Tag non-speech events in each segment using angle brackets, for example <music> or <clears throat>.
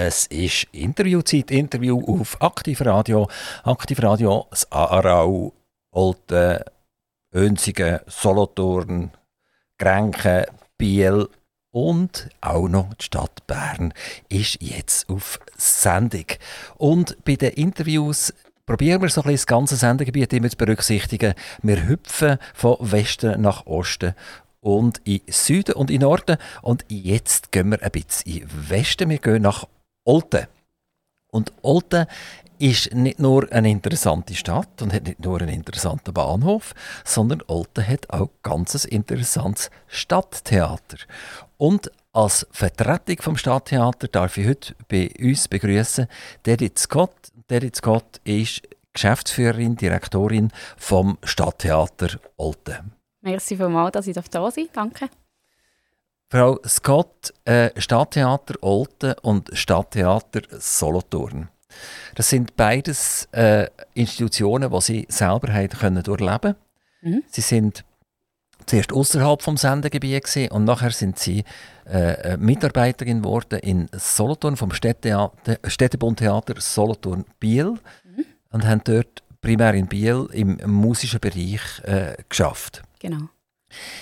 Es ist Interviewzeit, Interview auf Aktiv Radio. Aktiv Radio, das Aarau, Olten, Önsigen, Solothurn, Grenken, Biel und auch noch die Stadt Bern ist jetzt auf Sendung. Und bei den Interviews probieren wir so ein bisschen das ganze Sendegebiet immer zu berücksichtigen. Wir hüpfen von Westen nach Osten und in Süden und in Norden. Und jetzt gehen wir ein bisschen in Westen. Wir gehen nach Olten. Und Olten ist nicht nur eine interessante Stadt und hat nicht nur einen interessanten Bahnhof, sondern Olten hat auch ein ganz interessantes Stadttheater. Und als Vertretung vom Stadttheater darf ich heute bei uns begrüßen Edith Scott. Edith Scott ist Geschäftsführerin, Direktorin vom Stadttheater Olten. Merci vielmals, dass ich da sein darf. Danke. Frau Scott, äh, Stadttheater Olten und Stadttheater Solothurn. Das sind beides äh, Institutionen, die Sie selber haben können durchleben mhm. Sie sind zuerst außerhalb vom Sendegebiet und nachher sind Sie äh, Mitarbeiterin geworden in Solothurn vom Städtebundtheater Solothurn Biel mhm. und haben dort primär in Biel im musischen Bereich äh, geschafft. Genau.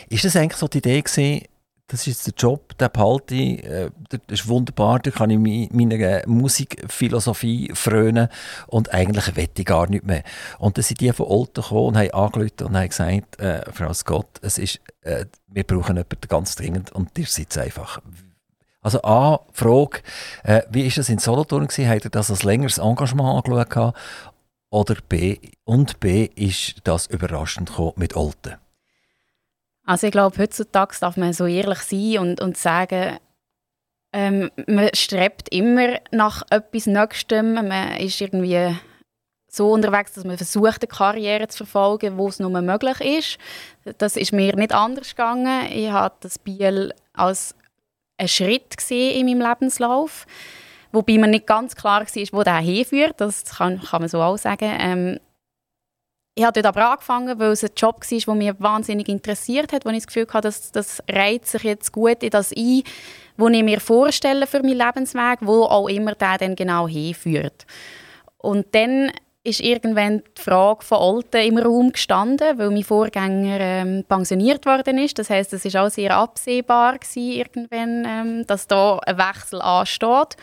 Ist das eigentlich so die Idee gewesen, das ist der Job, den behalte ich, äh, das ist wunderbar, da kann ich meiner Musikphilosophie frönen und eigentlich wette ich gar nicht mehr. Und dann sind die von Olten gekommen und haben angerufen und haben gesagt, äh, Frau Scott, es ist, äh, wir brauchen jemanden ganz dringend und ihr seid einfach. Also A, Frage, äh, wie ist das in Solothurn gewesen? Hat er das als längeres Engagement angeschaut? Oder B, und B, ist das überraschend gekommen mit Olten? Also ich glaube, heutzutage darf man so ehrlich sein und, und sagen, ähm, man strebt immer nach etwas Nächstem. Man ist irgendwie so unterwegs, dass man versucht, eine Karriere zu verfolgen, wo es nur möglich ist. Das ist mir nicht anders gegangen. Ich habe das Biel als einen Schritt gesehen in meinem Lebenslauf, wobei mir nicht ganz klar war, wo der hinführt. Das kann, kann man so auch sagen. Ähm, ich habe dort aber angefangen, weil es ein Job war, der mich wahnsinnig interessiert hat, wo ich das Gefühl hatte, dass das reizt sich jetzt gut in das ein, was ich mir vorstelle für meinen Lebensweg, wo auch immer der dann genau hinführt. Und dann ist irgendwann die Frage von Olten im Raum gestanden, weil mein Vorgänger ähm, pensioniert worden ist. Das heißt, es ist auch sehr absehbar gewesen, irgendwann, ähm, dass da ein Wechsel ansteht.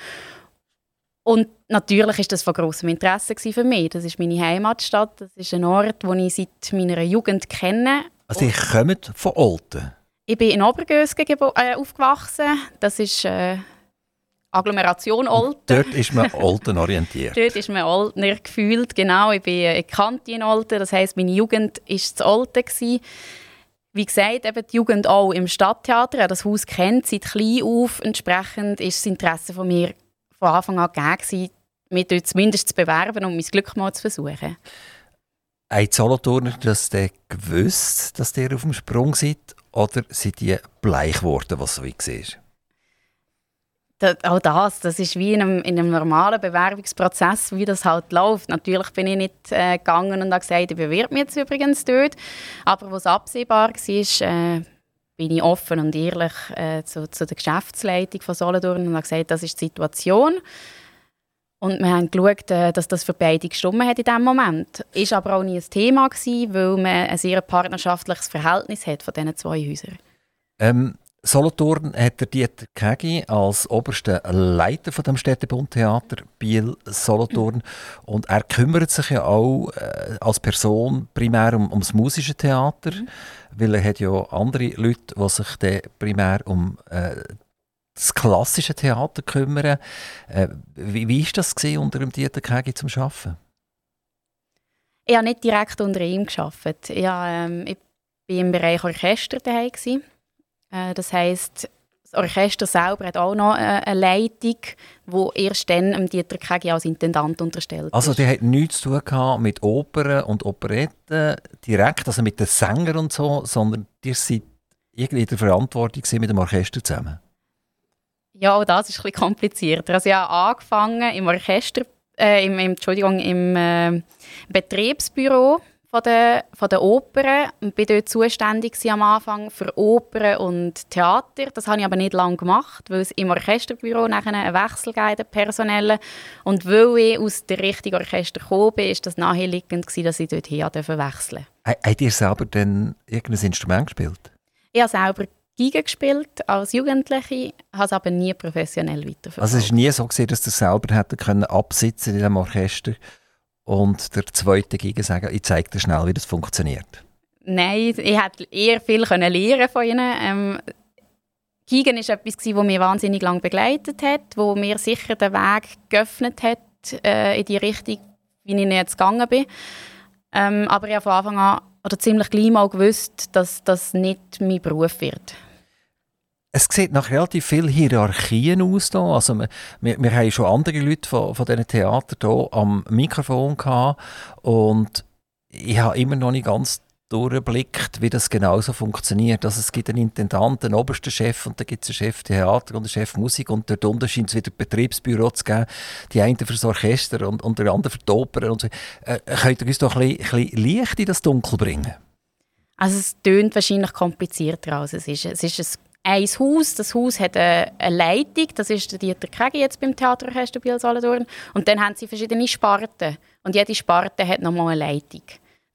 Und natürlich ist das von großem Interesse für mich. Das ist meine Heimatstadt. Das ist ein Ort, den ich seit meiner Jugend kenne. Also ich komme von Olten? Ich bin in Obergösgen äh, aufgewachsen. Das ist äh, Agglomeration Olten. Dort ist man <laughs> Olten orientiert. Dort ist man Oltener gefühlt, genau. Ich bin eine Kante in Olten. Das heisst, meine Jugend war zu Olten. Gewesen. Wie gesagt, eben die Jugend auch im Stadttheater. Das Haus kennt seit klein auf. Entsprechend ist das Interesse von mir von Anfang an gegeben, mich dort zumindest zu bewerben und mein Glück mal zu versuchen. Die Solothurner das gewusst, dass ihr auf dem Sprung seid? Oder sind die bleich geworden, was so war? Das, auch das, das ist wie in einem, in einem, normalen Bewerbungsprozess, wie das halt läuft. Natürlich bin ich nicht äh, gegangen und habe gesagt, ich bewerbe mich jetzt übrigens dort. Aber was absehbar war, äh, bin ich offen und ehrlich äh, zu, zu, der Geschäftsleitung von Solothurn und habe gesagt, das ist die Situation. Und wir haben geschaut, äh, dass das für beide gestimmt hat in diesem Moment. Ist aber auch nie ein Thema gewesen, weil man ein sehr partnerschaftliches Verhältnis hat von diesen zwei Häusern. Ähm, Solothurn hat der Dieter Kegi als oberster Leiter von dem Städtebundtheater Biel Solothurn und er kümmert sich ja auch äh, als Person primär um, ums musische Theater, mhm. weil er hat ja andere Leute, die sich dann primär um äh, das klassische Theater kümmern. Äh, wie, wie ist das gewesen, unter dem Dieter Kegi zum Schaffen? Ich habe nicht direkt unter ihm geschafft. Ich, ähm, ich war im Bereich Orchester daheim das heißt, das Orchester selber hat auch noch äh, eine Leitung, die erst dann Dieter Kegi als Intendant unterstellt Also die hat nichts zu tun mit Opern und Operetten direkt, also mit den Sängern und so, sondern ihr seid irgendwie in der Verantwortung mit dem Orchester zusammen? Ja, auch das ist ein bisschen komplizierter. Also ich habe angefangen im Orchester, äh, im, im, Entschuldigung, im äh, Betriebsbüro von der, von der Oper und bin dort zuständig am Anfang für Oper und Theater. Das habe ich aber nicht lange gemacht, weil es im Orchesterbüro nachher einen Wechsel gab, personellen. Und weil ich aus dem richtigen Orchester gekommen bin, ist das naheliegend gewesen, dass ich dort hier wechseln durfte. Habt ihr selber denn irgendein Instrument gespielt? Ich habe selber Geige gespielt als Jugendliche, habe es aber nie professionell weiterverfolgt. Also es war nie so, gewesen, dass du selber hätte können absitzen in diesem Orchester und der zweite Geige sagen, ich zeige dir schnell, wie das funktioniert? Nein, ich hätte eher viel können lernen von ihnen. Ähm, Geigen war etwas, das mich wahnsinnig lange begleitet hat, wo mir sicher den Weg geöffnet hat äh, in die Richtung, wie ich jetzt gegangen bin. Ähm, aber ich habe von Anfang an oder ziemlich gleich mal gewusst, dass das nicht mein Beruf wird. Es sieht nach relativ vielen Hierarchien aus. Hier. Also wir, wir, wir haben schon andere Leute von, von diesen Theatern hier am Mikrofon gehabt und ich habe immer noch nicht ganz durchblickt, wie das genauso funktioniert. Also es gibt einen Intendant, einen obersten Chef und dann gibt es einen Chef Theater und einen Chef Musik und dort unten scheint es wieder Betriebsbüro zu geben. Die einen für das Orchester und, und der andere für die Oper. Und so. Äh, könnt ihr uns doch ein bisschen, ein bisschen Licht in das Dunkel bringen? Also es tönt wahrscheinlich komplizierter als es ist. Es ist ein Haus. Das Haus hat eine, eine Leitung. Das ist der Dieter Kegi jetzt beim Theaterorchester Biel Solothurn. Und dann haben sie verschiedene Sparten. Und jede Sparte hat nochmal eine Leitung.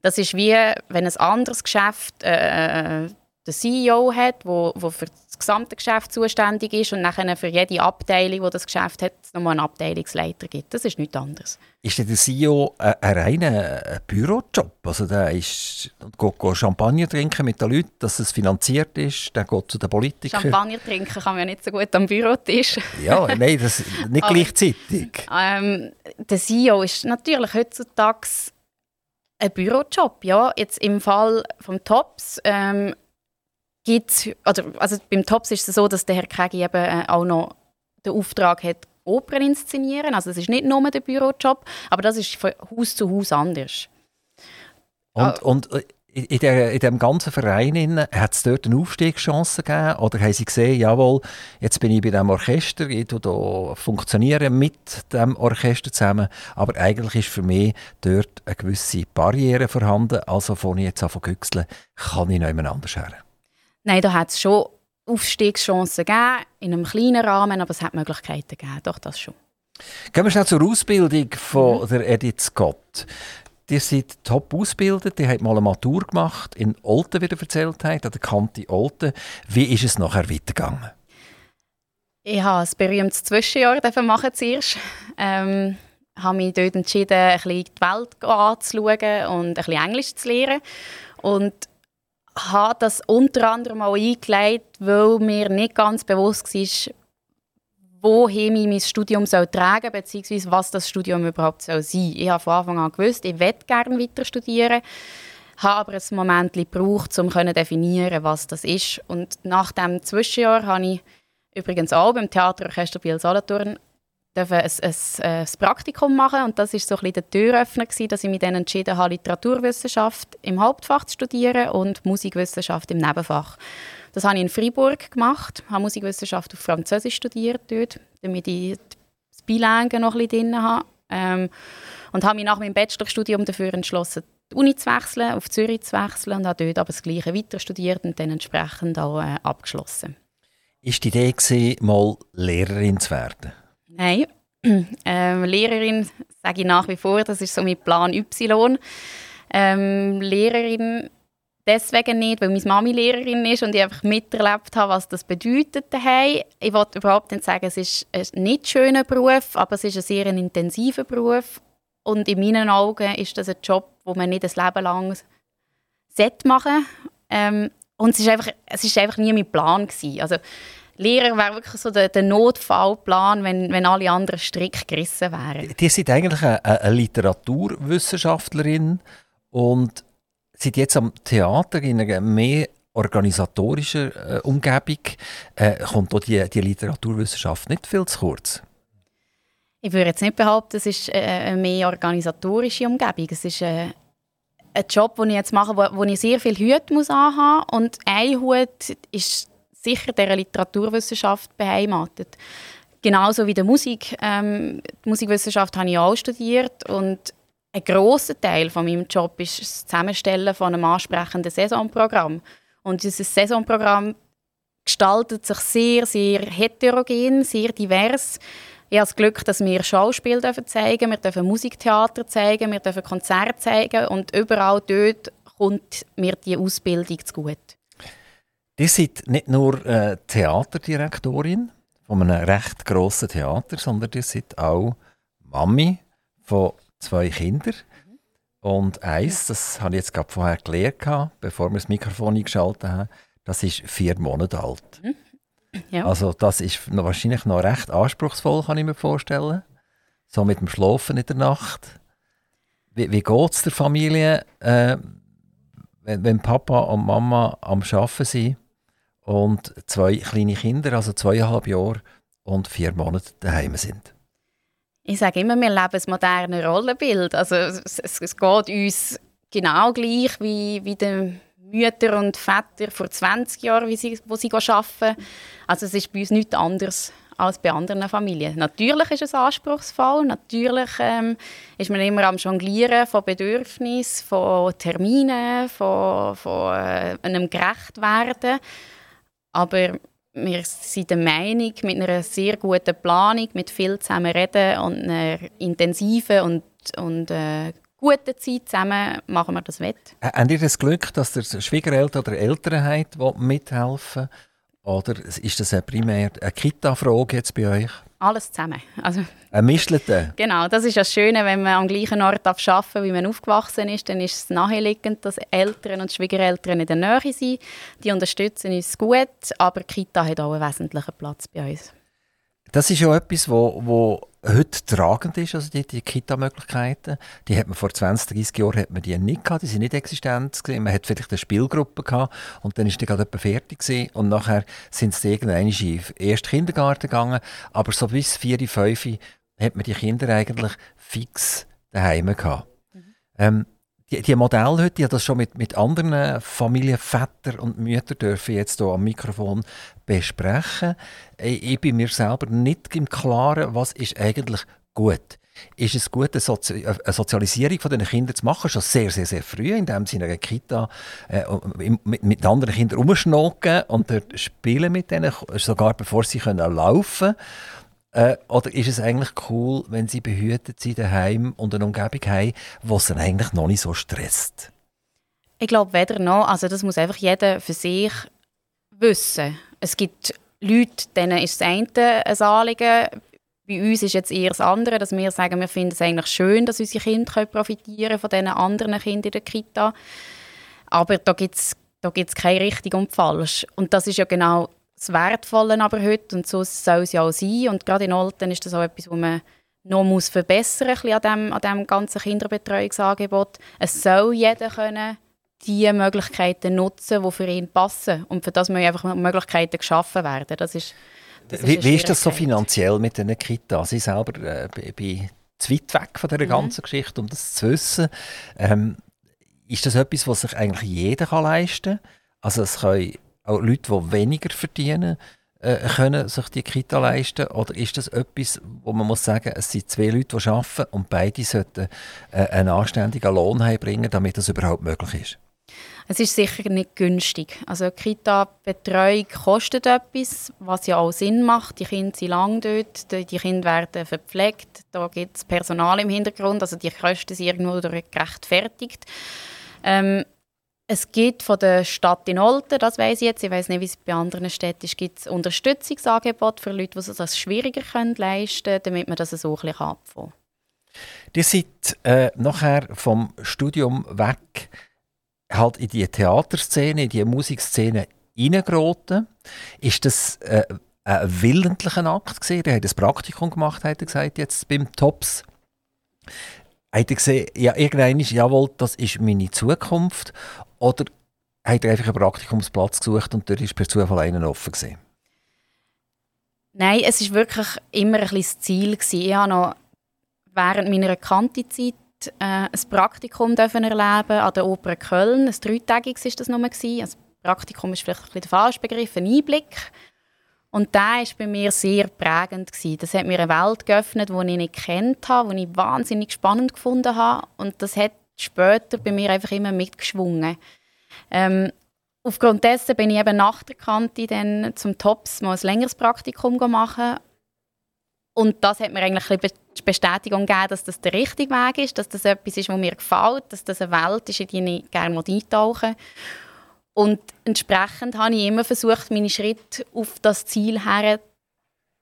Das ist wie, wenn ein anderes Geschäft äh den CEO hat, wo, wo für das gesamte Geschäft zuständig ist und nachher für jede Abteilung, die das Geschäft hat, nochmal einen Abteilungsleiter gibt. Das ist nichts anderes. Ist der CEO ein, ein reiner Bürojob? Also der ist, geht, geht Champagner trinken mit den Leuten, dass es finanziert ist, der geht zu den Politikern. Champagner trinken kann man ja nicht so gut am Bürotisch. ja, nein, das nicht gleichzeitig. Ähm, der CEO ist natürlich heutzutage ein Bürojob, ja. Jetzt im Fall vom Tops ähm, gibt's, oder, also beim Tops ist es so, dass der Herr Kegi eben äh, auch noch den Auftrag hat, Opern inszenieren. Also es ist nicht nur der Bürojob, aber das ist von Haus zu Haus anders. Und, ah. und äh, in, der, in dem ganzen Verein hat es dort eine Aufstiegschance gegeben? Oder haben Sie gesehen, jawohl, jetzt bin ich bei diesem Orchester, ich funktioniere mit dem Orchester zusammen, aber eigentlich ist für mich dort eine gewisse Barriere vorhanden, also von jetzt anfange zu kann ich noch jemand anders her? Nein, da hat es schon Aufstiegschancen gegeben, in einem kleinen Rahmen, aber es hat Möglichkeiten gegeben, doch das schon. Gehen wir schnell zur Ausbildung von mhm. der Edith Scott. Ihr seid top ausgebildet, ihr habt mal eine Matur gemacht, in Olten, wie ihr erzählt habt, an der Kante Olten. Wie ist es nachher weitergegangen? Ich habe ein berühmtes Zwischenjahr machen zuerst. Ähm, habe mich dort entschieden, ein bisschen die Welt anzuschauen und ein bisschen Englisch zu lernen. Und habe das unter anderem auch eingelegt, weil mir nicht ganz bewusst war, wohin ich mein Studium tragen soll, beziehungsweise was das Studium überhaupt sein soll. Ich habe von Anfang an gewusst, ich möchte gerne weiter studieren, habe aber ein Moment gebraucht, um zu definieren, was das ist. Und nach dem Zwischenjahr habe ich übrigens auch beim Theaterorchester Biel Solothurn ein, ein, ein, ein, Praktikum machen und das war so ein der Türöffner, gewesen, dass ich mich dann entschieden habe, Literaturwissenschaft im Hauptfach zu studieren und Musikwissenschaft im Nebenfach. Das habe ich in Freiburg gemacht, habe Musikwissenschaft auf Französisch studiert dort, damit ich das Bilingue noch ein bisschen drin habe. Ähm, und habe mich nach meinem Bachelorstudium dafür entschlossen, die Uni zu wechseln, auf Zürich zu wechseln und habe dort aber das Gleiche weiter studiert und dann entsprechend auch äh, abgeschlossen. Ist die Idee gewesen, mal Lehrerin zu werden? Nein, <clears throat> ähm, Lehrerin sage ich nach wie vor, das ist so mein Plan Y. Ähm, Lehrerin deswegen nicht, weil meine Mami Lehrerin ist und ich einfach miterlebt habe, was das bedeutet daheim. Ich wollte überhaupt nicht sagen, es ist ein nicht schöner Beruf, aber es ist ein sehr intensiver Beruf und in meinen Augen ist das ein Job, wo man nicht ein Leben lang machen ähm, und es ist einfach, einfach nie mein Plan gewesen. Also Lehrer wäre wirklich so der, der, Notfallplan, wenn, wenn alle anderen strikt gerissen wären. Die sind eigentlich eine, eine Literaturwissenschaftlerin und sind jetzt am Theater in einer mehr organisatorischer äh, Umgebung. Äh, kommt da die, die Literaturwissenschaft nicht viel zu kurz? Ich würde jetzt nicht behaupten, es ist äh, eine mehr organisatorische Umgebung. Es ist äh, ein Job, den ich jetzt mache, wo, wo ich sehr viel Hut muss anhaben muss. Und ein Hut ist sicher der Literaturwissenschaft beheimatet. Genauso wie der Musik. Ähm, die Musikwissenschaft habe ich auch studiert und ein grosser Teil von meinem Job ist das Zusammenstellen von einem ansprechenden Saisonprogramm. Und dieses Saisonprogramm gestaltet sich sehr, sehr heterogen, sehr divers. Ich habe das Glück, dass wir Schauspiel dürfen zeigen, wir dürfen Musiktheater zeigen, wir dürfen Konzerte zeigen und überall dort kommt mir die Ausbildung zu gut. Ihr seid nicht nur äh, Theaterdirektorin von einem recht grossen Theater, sondern ihr seid auch Mami von zwei Kindern. Und eins, das habe ich jetzt gerade vorher gelernt, bevor wir das Mikrofon eingeschaltet haben, das ist vier Monate alt. Mhm. Ja. Also das ist noch, wahrscheinlich noch recht anspruchsvoll, kann ich mir vorstellen. So mit dem Schlafen in der Nacht. Wie, wie geht es der Familie, äh, wenn, wenn, Papa und Mama am Arbeiten sind und zwei kleine Kinder, also zweieinhalb Jahre und vier Monate daheim sind? Ich sage immer, wir leben ein modernes Rollenbild. Also es, es, es geht uns genau gleich wie, wie den Mütter und Väter vor 20 Jahren, wie sie, wo sie arbeiten. Also es ist bei uns nichts anderes als bei anderen Familien. Natürlich ist es anspruchsvoll, natürlich ähm, ist man immer am Jonglieren von Bedürfnissen, von Terminen, von, von äh, einem gerecht werden. Aber wir sind der Meinung, mit einer sehr guten Planung, mit viel zusammen reden und einer intensiven und, und äh, guten Zeit zusammen machen wir das wett. Habt ihr das Glück, dass der Schwiegereltern oder Eltern habt, die mithelfen? Oder ist das primär eine Kita-Frage jetzt bei euch? Alles zusammen. Also, ein Mischlete? Genau, das ist das Schöne, wenn man am gleichen Ort arbeiten wie man aufgewachsen ist, dann ist es naheliegend, dass Eltern und Schwiegereltern in der Nähe sind. Die unterstützen uns gut, aber Kita hat auch einen wesentlichen Platz bei uns. Das ist ja etwas, wo, wo heute tragend ist, also die, die Kita-Möglichkeiten. Die hat man vor 20, 30 Jahren hat man die nicht gehabt, die sind nicht existent gewesen. Man hat vielleicht eine Spielgruppe gehabt und dann ist die gerade etwa fertig gewesen und nachher sind sie irgendwann in den ersten Kindergarten gegangen, aber so bis 4, 5 hat man die Kinder eigentlich fix daheim gehabt. Mhm. Ähm, die, die Modelle heute, die das schon mit, mit anderen Familienvätern und Müttern dürfen jetzt hier am Mikrofon besprechen. Ich, ich bin mir selber nicht im Klaren, was ist eigentlich gut. Ist es gut, eine, Sozi eine Sozialisierung von den Kindern zu machen, schon sehr, sehr, sehr früh, indem sie in einer Kita äh, mit, mit, anderen Kindern rumschnocken und dort spielen mit denen, sogar bevor sie können laufen können? Äh, oder ist es eigentlich cool, wenn sie behütet sind daheim und eine Umgebung haben, die sie eigentlich noch nicht so stresst? Ich glaube weder noch. Also das muss einfach jeder für sich wissen. Es gibt Leute, denen ist das eine ein Anliegen. Bei uns ist jetzt eher das andere, dass wir sagen, wir finden es eigentlich schön, dass unsere Kinder profitieren von diesen anderen Kindern in der Kita. Aber da gibt es da gibt's kein richtig und falsch. Und das ist ja genau das Wertvolle aber heute und so soll es ja auch sein. Und gerade in Olten ist das auch etwas, was man noch muss verbessern muss an dem, an dem ganzen Kinderbetreuungsangebot. Es soll jeder können die Möglichkeiten nutzen, die für ihn passen. Und für das müssen einfach Möglichkeiten geschaffen werden. Das ist, das wie, ist wie ist das so finanziell mit den Kitas? Ich selber äh, bin zu weit weg von dieser mhm. ganzen Geschichte, um das zu wissen. Ähm, ist das etwas, was sich eigentlich jeder kann leisten kann? Also es können auch Leute, die weniger verdienen, äh, können sich die Kita leisten? Oder ist das etwas, wo man muss sagen, es sind zwei Leute, die arbeiten und beide sollten äh, einen anständigen Lohn heimbringen, damit das überhaupt möglich ist? Es ist sicher nicht günstig. Also Kita-Betreuung kostet etwas, was ja auch Sinn macht. Die Kinder sind lang dort, die Kinder werden verpflegt, da gibt es Personal im Hintergrund, also die Kosten sind irgendwo gerechtfertigt. Ähm, es gibt von der Stadt in Olten, das weiß ich jetzt, ich weiß nicht, wie es bei anderen Städten ist, gibt es Unterstützungsangebote für Leute, die sich das schwieriger können leisten können, damit man das so ein bisschen kann. Ihr seid äh, nachher vom Studium weg halt in die Theaterszene, in die Musikszene reingeraten. Ist das äh, ein willentlicher Akt gewesen? Ihr habt ein Praktikum gemacht, hat er gesagt, jetzt beim TOPS. Habt ihr gesehen, ja, irgendwann ist, jawohl, das ist meine Zukunft? Oder habt ihr einfach einen Praktikumsplatz gesucht und dort ist per Zufall einen offen gewesen? Nein, es war wirklich immer ein das Ziel. Gewesen. Ich habe noch während meiner Kantizeit äh, ein Praktikum erleben an der Oper Köln. Ein dreitägiges war das. Gewesen. Also, Praktikum ist vielleicht ein bisschen der falsche Begriff, ein Einblick. Und da war bei mir sehr prägend. Gewesen. Das hat mir eine Welt geöffnet, die ich nicht kennt habe, die ich wahnsinnig spannend gefunden habe. Und das hat später bei mir einfach immer mitgeschwungen. Ähm, aufgrund dessen bin ich eben nach der Kante dann zum TOPS mal ein längeres Praktikum machen. Und das hat mir eigentlich die Bestätigung gegeben, dass das der richtige Weg ist, dass das etwas ist, was mir gefällt, dass das eine Welt ist, in die ich gerne eintauchen Und entsprechend habe ich immer versucht, meine Schritte auf das Ziel her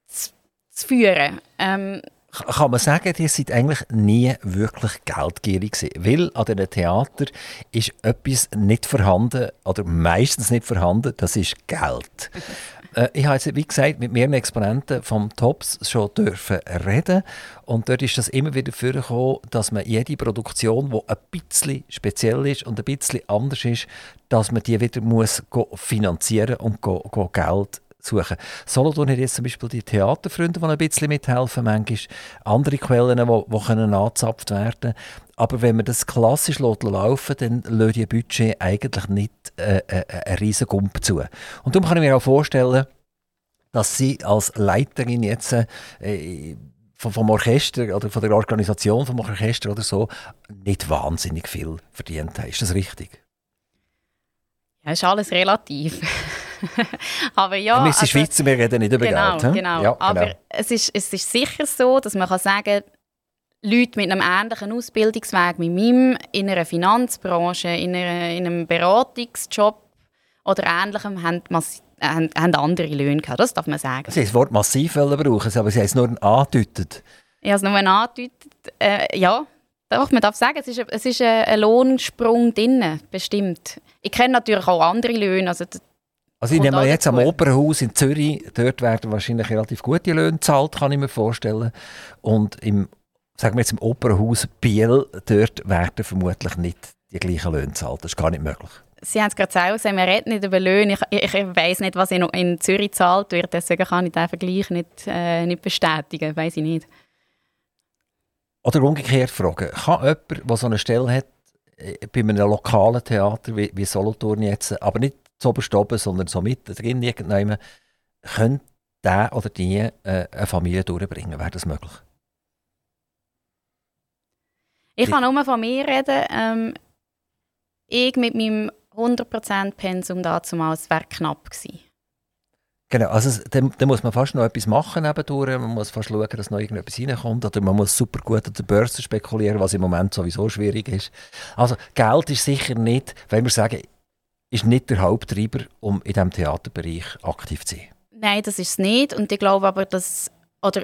zu, zu führen. Ähm, kann man sagen, ihr seid eigentlich nie wirklich geldgierig gewesen. Weil an diesen Theater ist etwas nicht vorhanden, oder meistens nicht vorhanden, das ist Geld. <laughs> Äh, ich habe jetzt, wie gesagt, mit mehreren Exponenten vom TOPS schon dürfen reden. Und dort ist das immer wieder vorgekommen, dass man jede Produktion, die ein bisschen speziell ist und ein bisschen anders ist, dass man die wieder muss finanzieren und Geld suchen. Solothurn hat jetzt zum Beispiel die Theaterfreunde, die ein bisschen mithelfen, manchmal andere Quellen, die, die können angezapft werden aber wenn man das klassisch laufen dann lässt die Budget eigentlich nicht äh, äh, einen riesen Gump zu. Und darum kann ich mir auch vorstellen, dass Sie als Leiterin jetzt äh, vom Orchester oder von der Organisation vom Orchester oder so nicht wahnsinnig viel verdient haben. Ist das richtig? Ja, ist alles relativ. <laughs> aber ja, wir sind also, Schweizer, wir reden nicht über genau, Geld. Genau, ja, aber genau. Es, ist, es ist sicher so, dass man kann sagen Leute mit einem ähnlichen Ausbildungsweg wie meinem in einer Finanzbranche, in, einer, in einem Beratungsjob oder Ähnlichem haben, haben, haben andere Löhne gehabt. Das darf man sagen. Sie haben das Wort massiv brauchen, aber Sie haben es nur angedeutet. Ich habe es nur angedeutet. Äh, ja, doch, man darf sagen, es ist, es ist ein Lohnsprung drin, bestimmt. Ich kenne natürlich auch andere Löhne. Also, also ich nehme jetzt am Opernhaus in Zürich, dort werden wahrscheinlich relativ gute Löhne gezahlt, kann ich mir vorstellen. Und im, sagen wir jetzt im Opernhaus Biel, dort werden vermutlich nicht die gleichen Löhne gezahlt. Das ist gar nicht möglich. Sie haben es gerade selber gesagt, wir reden nicht über Löhne. Ich, ich, ich weiß nicht, was in, in Zürich gezahlt wird, deswegen kann ich den Vergleich nicht, äh, nicht bestätigen, weiß ich nicht. Oder umgekehrt fragen, kann jemand, der so eine Stelle hat, äh, bei einem lokalen Theater wie, wie Solothurn jetzt, aber nicht zu oben, sondern so mit drin irgendjemand, könnte der oder die äh, eine Familie durchbringen? Wäre das möglich? Ich kann nur von mir reden. Ähm, ich mit meinem 100% Pensum damals wäre knapp gewesen. Genau, also dann, dann, muss man fast noch etwas machen nebendurch. Man muss fast schauen, dass noch irgendetwas reinkommt. Oder man muss super gut an der Börse spekulieren, was im Moment sowieso schwierig ist. Also Geld ist sicher nicht, wenn wir sagen, ist nicht der Haupttreiber, um in diesem Theaterbereich aktiv zu sein. Nein, das ist es nicht. Und ich glaube aber, dass, oder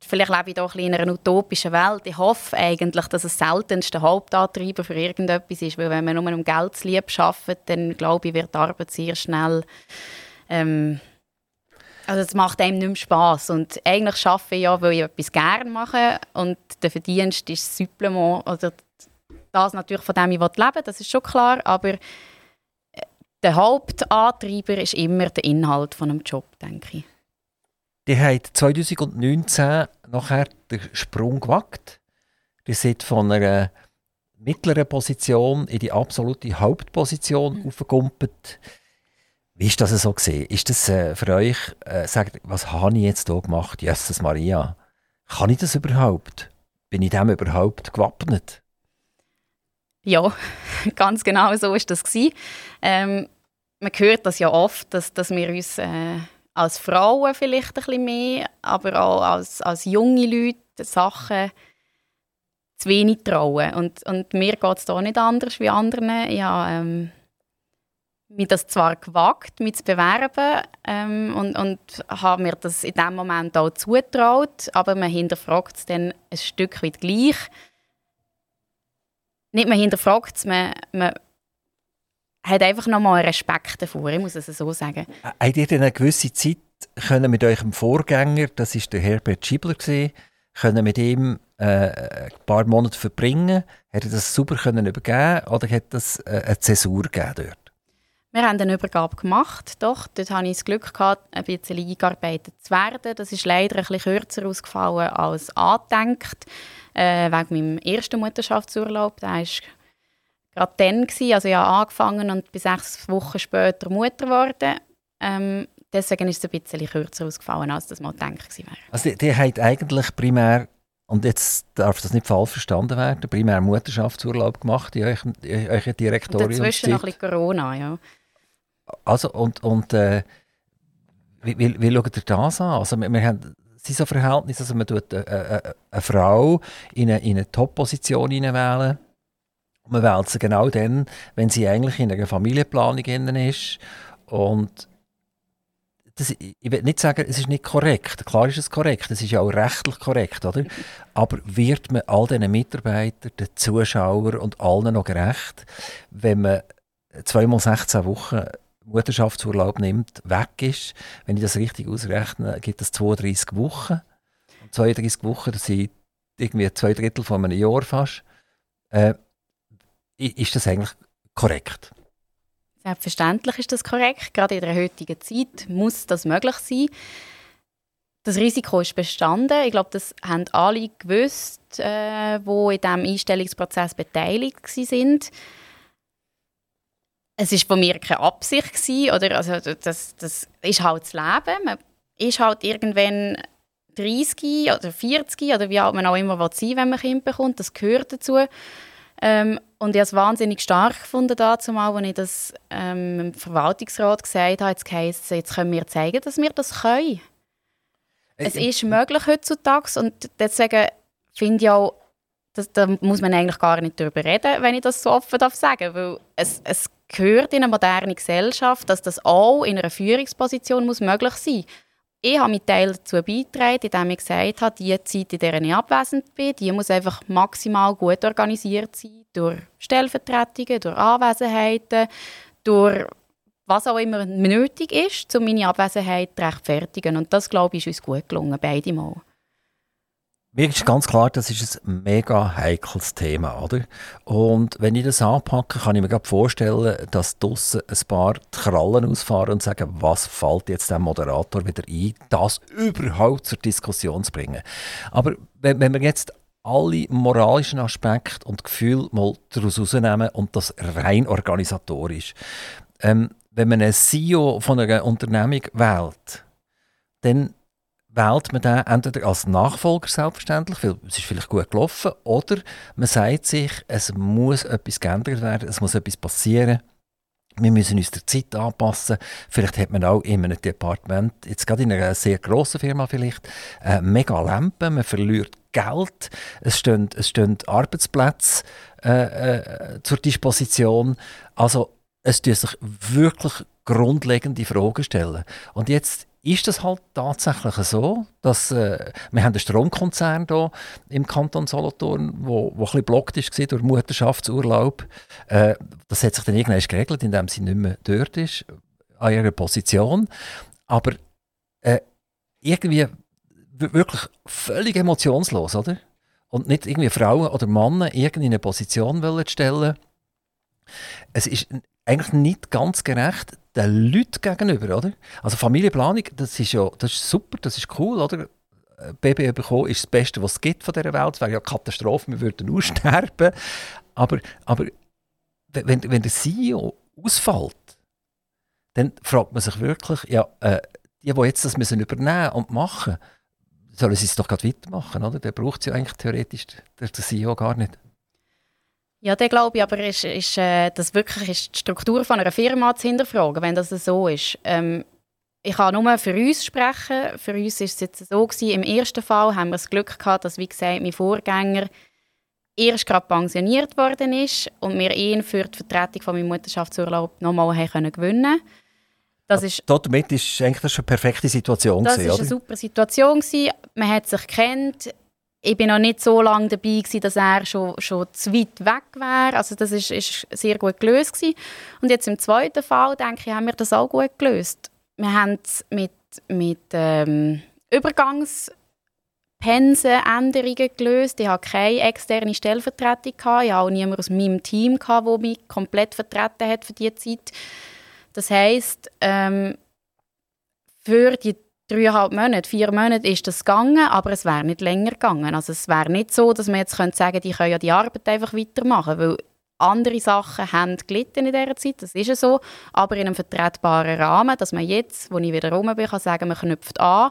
vielleicht lebe ich doch in einer utopischen Welt. Ich hoffe eigentlich, dass es seltenst der Hauptantreiber für irgendetwas ist. Weil wenn man nur um Geld zu lieb arbeitet, dann glaube ich, wird die Arbeit sehr schnell... Ähm, also es macht einem nicht mehr Spass. Und eigentlich arbeite ich ja, weil ich etwas gerne mache und der Verdienst ist das Supplement, oder das natürlich von dem ich leben will, das ist schon klar, aber der Hauptantreiber ist immer der Inhalt von einem Job, denke ich. Die hat 2019 nachher den Sprung gewagt. Die sind von einer mittleren Position in die absolute Hauptposition mhm. aufgekumpelt. Wie ist das so gesehen? Ist das äh, für euch, äh, sagt, was habe ich jetzt hier gemacht? Jesus Maria, kann ich das überhaupt? Bin ich dem überhaupt gewappnet? Ja, <laughs> ganz genau so ist das Ähm, man hört das ja oft, dass, dass wir uns äh, als Frauen vielleicht ein bisschen mehr, aber auch als, als junge Leute Sachen zu wenig trauen. Und, und mir geht es da nicht anders wie anderen. Ja, ähm, mir das zwar gewagt, mich zu bewerben ähm, und, und habe mir das in dem Moment auch zutraut, aber man hinterfragt es dann ein Stück weit gleich. Nicht man hinterfragt es, man, man hat einfach nochmal Respekt davor, ich muss es so sagen. Habt ihr denn eine gewisse Zeit können mit eurem Vorgänger, das ist der Herbert Schiebler, gewesen, können mit ihm äh, ein paar Monate verbringen? Hat er das super können übergeben oder hat das äh, eine Zäsur gegeben dort? Wir haben eine Übergabe gemacht, doch. Dort hatte ich das Glück, gehabt, ein bisschen eingearbeitet zu werden. Das ist leider ein bisschen kürzer ausgefallen als angedenkt, äh, wegen meinem ersten Mutterschaftsurlaub. Der war gerade dann, gewesen. also ich habe angefangen und bis sechs Wochen später Mutter geworden. Ähm, deswegen ist es ein bisschen kürzer ausgefallen, als das mal gedacht wäre. Also die, die hat eigentlich primär, und jetzt darf das nicht falsch verstanden werden, primär Mutterschaftsurlaub gemacht in eurem, in eurem Direktorium. Und dazwischen noch ein bisschen Corona, ja. Also und, und äh, wie, wie, wie schaut ihr das an? Also wir, wir haben sind so Verhältnisse, also man tut eine, eine, eine Frau in eine, in eine Top-Position wählen man wählt sie genau dann, wenn sie eigentlich in einer Familienplanung ist und das, ich will nicht sagen, es ist nicht korrekt. Klar ist es korrekt, es ist ja auch rechtlich korrekt, oder? <laughs> Aber wird man all diesen Mitarbeitern, den Zuschauern und allen noch gerecht, wenn man zweimal 16 Wochen Mutterschaftsurlaub nimmt, weg ist? Wenn ich das richtig ausrechne, gibt es 32 Wochen. Und 32 Wochen, das sind irgendwie zwei Drittel von einem Jahr fast. Äh, ist das eigentlich korrekt? Selbstverständlich ist das korrekt. Gerade in der heutigen Zeit muss das möglich sein. Das Risiko ist bestanden. Ich glaube, das haben alle gewusst, äh, die in diesem Einstellungsprozess beteiligt sind. Es war von mir keine Absicht gewesen, oder also das, das ist halt das Leben. Man ist halt irgendwann 30 oder 40 oder wie alt man auch immer sein will, wenn man Kind bekommt. Das gehört dazu. Ähm, und ich habe es wahnsinnig stark gefunden, dazu mal, als ich das ähm, im Verwaltungsrat gesagt habe, jetzt, heisst, jetzt können wir zeigen, dass wir das können. Äh, es ist möglich heutzutage und deswegen finde ich auch, dass, da muss man eigentlich gar nicht darüber reden, wenn ich das so offen darf sagen, weil es, es gehört in eine moderne Gesellschaft, dass das auch in einer Führungsposition muss möglich sein muss. Ich habe meinen Teil dazu beigetragen, indem ich gesagt habe, die Zeit, in der ich abwesend bin, die muss einfach maximal gut organisiert sein, durch Stellvertretungen, durch Anwesenheiten, durch was auch immer nötig ist, um meine Abwesenheit zu rechtfertigen. Und das, glaube ich, ist uns gut gelungen, beide Mal. Mir ist ganz klar, das ist ein mega heikles Thema, oder? Und wenn ich das anpacke, kann ich mir gerade vorstellen, dass draussen ein paar die Krallen ausfahren und sagen, was fällt jetzt dem Moderator wieder ein, das überhaupt zur Diskussion zu bringen. Aber wenn, wenn wir jetzt alle moralischen Aspekte und Gefühle mal daraus rausnehmen und das rein organisatorisch. Ähm, wenn man einen CEO von einer Unternehmung wählt, dann wählt man den entweder als Nachfolger selbstverständlich, weil es ist vielleicht gut gelaufen, oder man sagt sich, es muss etwas geändert werden, es muss etwas passieren. Wir müssen uns der Zeit anpassen. Vielleicht hat man auch in einem Departement, jetzt gerade in einer sehr grossen Firma vielleicht, äh, mega Lampen, man verliert Geld, es stehen, es stehen Arbeitsplätze äh, äh, zur Disposition. Also es tun sich wirklich grundlegende Fragen stellen. Und jetzt ist das halt tatsächlich so, dass äh, wir haben einen Stromkonzern hier im Kanton Solothurn, wo, wo ein bisschen blockt ist durch Mutterschaftsurlaub. Äh, das hat sich dann irgendwann geregelt, indem sie nicht mehr dort ist, an ihrer Position. Aber äh, irgendwie wirklich völlig emotionslos, oder? Und nicht irgendwie Frauen oder Männer in eine Position wollen stellen. Es ist eigentlich nicht ganz gerecht den Leuten gegenüber, oder? Also Familienplanung, das ist ja das ist super, das ist cool, oder? Baby bekommen ist das Beste, was es gibt von dieser Welt. Es wäre ja eine Katastrophe, wir würden aussterben. Aber, aber wenn, wenn der CEO ausfällt, dann fragt man sich wirklich, ja, äh, die, die jetzt das müssen übernehmen und machen, sollen sie es doch gerade weitermachen, oder? Der braucht es ja eigentlich theoretisch, der CEO gar nicht. Ja, der glaube ich aber, ist, ist äh, das wirklich ist die Struktur von einer Firma zu hinterfragen, wenn das so ist. Ähm, ich kann nur für uns sprechen. Für uns ist es jetzt so gewesen, im ersten Fall haben wir das Glück gehabt, dass, wie gesagt, mein Vorgänger erst gerade pensioniert worden ist und wir ihn für die Vertretung von meinem Mutterschaftsurlaub nochmal gewinnen können. Das ist, Damit ist eigentlich das eine perfekte Situation. Das war eine super Situation. Gewesen. Man hat sich kennt ich bin noch nicht so lange dabei gewesen, dass er schon, schon zu weit weg wäre. Also das ist, ist sehr gut gelöst gewesen. Und jetzt im zweiten Fall, denke ich, haben wir das auch gut gelöst. Wir haben es mit, mit ähm, Übergangspensenänderungen gelöst. Ich hatte keine externe Stellvertretung. Ich hatte auch niemanden aus meinem Team, der mich komplett vertreten hat für diese Zeit. Das heisst, ähm, für die dreieinhalb Monate, vier Monate ist das gegangen, aber es wäre nicht länger gegangen. Also es wäre nicht so, dass man jetzt könnte sagen die können ja die Arbeit einfach weitermachen, weil andere Sachen haben gelitten in dieser Zeit, das ist ja so, aber in einem vertretbaren Rahmen, dass man jetzt, wo ich wieder rum bin, kann sagen, man knüpft an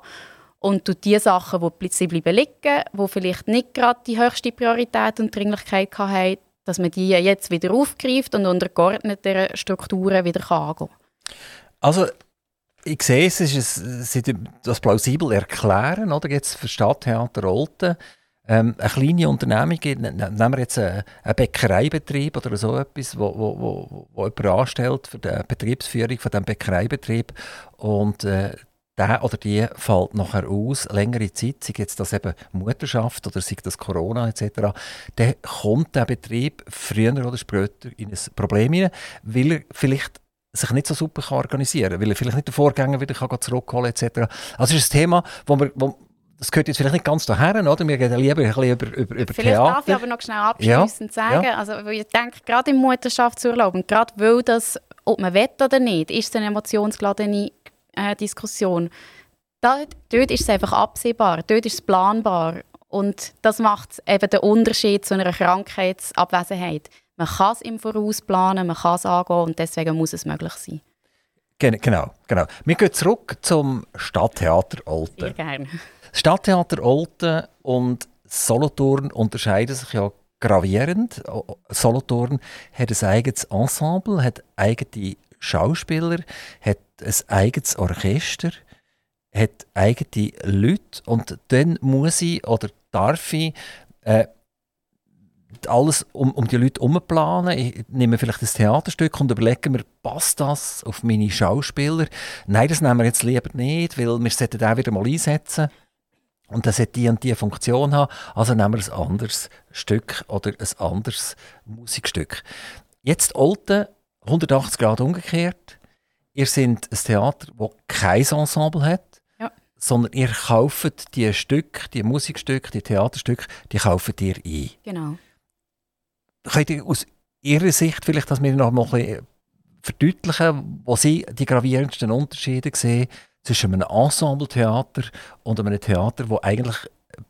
und tut die Sachen, die sie bleiben liegen, die vielleicht nicht gerade die höchste Priorität und Dringlichkeit haben, dass man die jetzt wieder aufgreift und unter geordneten Strukturen wieder angehen kann. Also ich sehe es, ist es, das plausibel erklären, oder? Jetzt für Stadttheater Olten, ähm, eine kleine Unternehmung, ne, ne, nehmen wir jetzt einen, einen Bäckereibetrieb oder so etwas, wo, wo, wo, wo jemand anstellt für die Betriebsführung von diesem Bäckereibetrieb und äh, der oder die fällt nachher aus, längere Zeit, sei jetzt das eben Mutterschaft oder sei das Corona etc., dann kommt der Betrieb früher oder später in ein Problem hinein, weil er vielleicht sich nicht so super kann organisieren kann, weil er vielleicht nicht den Vorgänger wieder kann zurückholen kann etc. Also ist ein Thema, wo man, wo, das gehört jetzt vielleicht nicht ganz daher, oder? Wir reden lieber ein bisschen über, über, über Vielleicht Theater. darf ich aber noch schnell abschließend ja. sagen, ja. also ich denke, gerade im Mutterschaftsurlaub und gerade weil das, ob man will oder nicht, ist es eine emotionsgeladene äh, Diskussion. Da, dort ist es einfach absehbar, dort ist es planbar und das macht eben den Unterschied zu einer Krankheitsabwesenheit. Man kann es im Voraus planen, man kann es angehen und deswegen muss es möglich sein. Genau, genau. Wir gehen zurück zum Stadttheater Olten. Sehr gerne. Das Stadttheater Olten und Solothurn unterscheiden sich ja gravierend. Solothurn hat ein eigenes Ensemble, hat eigene Schauspieler, hat ein eigenes Orchester, hat eigene Leute und dann muss ich oder darf ich äh, alles um, um die Leute umplanen. Ich nehme vielleicht ein Theaterstück und überlege mir, passt das auf meine Schauspieler? Nein, das nehmen wir jetzt lieber nicht, weil wir sollten den wieder mal einsetzen. Und das hat die und die Funktion haben. Also nehmen wir ein anderes Stück oder ein anderes Musikstück. Jetzt Olten, 180 Grad umgekehrt. Ihr seid ein Theater, das kein Ensemble hat, ja. sondern ihr kauft die Stücke, die Musikstücke, die Theaterstücke, die kauft ihr ein. Genau. Könnt ihr aus Ihrer Sicht vielleicht, dass wir noch mal verdeutlichen, wo Sie die gravierendsten Unterschiede sehen zwischen einem Ensemble-Theater und einem Theater, wo eigentlich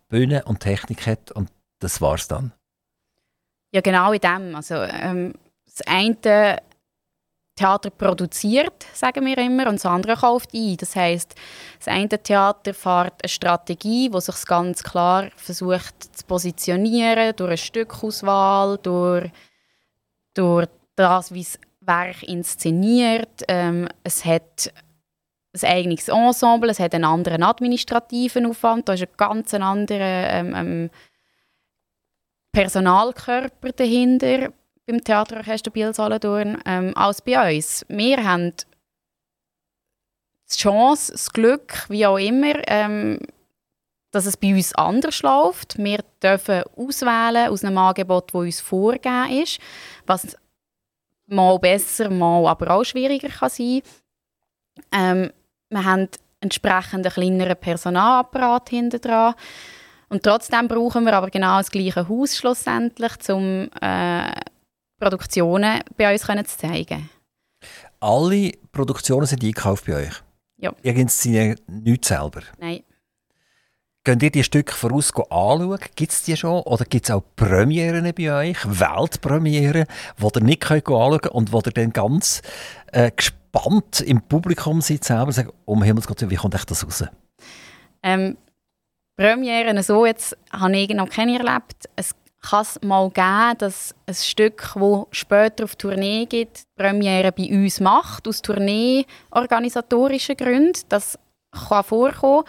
Bühne und Technik hat und das war es dann? Ja, genau in dem. Also, ähm, das eine Theater produziert, sagen wir immer, und das andere kauft ein. Das heißt, das eine Theater fährt eine Strategie, wo sich ganz klar versucht zu positionieren durch eine Stückauswahl, durch, durch das, wie das Werk inszeniert. Ähm, es hat ein eigenes Ensemble, es hat einen anderen administrativen Aufwand, da ist ein ganz anderer ähm, ähm, Personalkörper dahinter beim Theaterorchester Biel Solothurn ähm, als bei uns. Wir haben die Chance, das Glück, wie auch immer, ähm, dass es bei uns anders läuft. Wir dürfen auswählen aus einem Angebot, das uns vorgegeben ist, was mal besser, mal aber auch schwieriger kann sein ähm, wir haben entsprechend einen kleineren Personalapparat hinter dran. Und trotzdem brauchen wir aber genau das gleiche Haus schlussendlich, um äh, Produktionen bei uns können zu zeigen. Alle Produktionen sind eingekauft bei euch? Ja. Ihr inszeniert nichts selber? Nein. Könnt ihr die Stücke voraus anschauen? Gibt es die schon? Oder gibt es auch Premieren bei euch? Weltpremieren, die ihr nicht könnt anschauen könnt und wo ihr dann ganz äh, gespannt im Publikum seid selber und sagt, um Himmels Gott, wie kommt das raus? Ähm, Premieren so jetzt habe ich noch keine erlebt. Es kann es mal geben, dass ein Stück, das später auf Tournee geht, Premiere bei uns macht, aus Tournee-organisatorischen Gründen. Das kann vorkommen.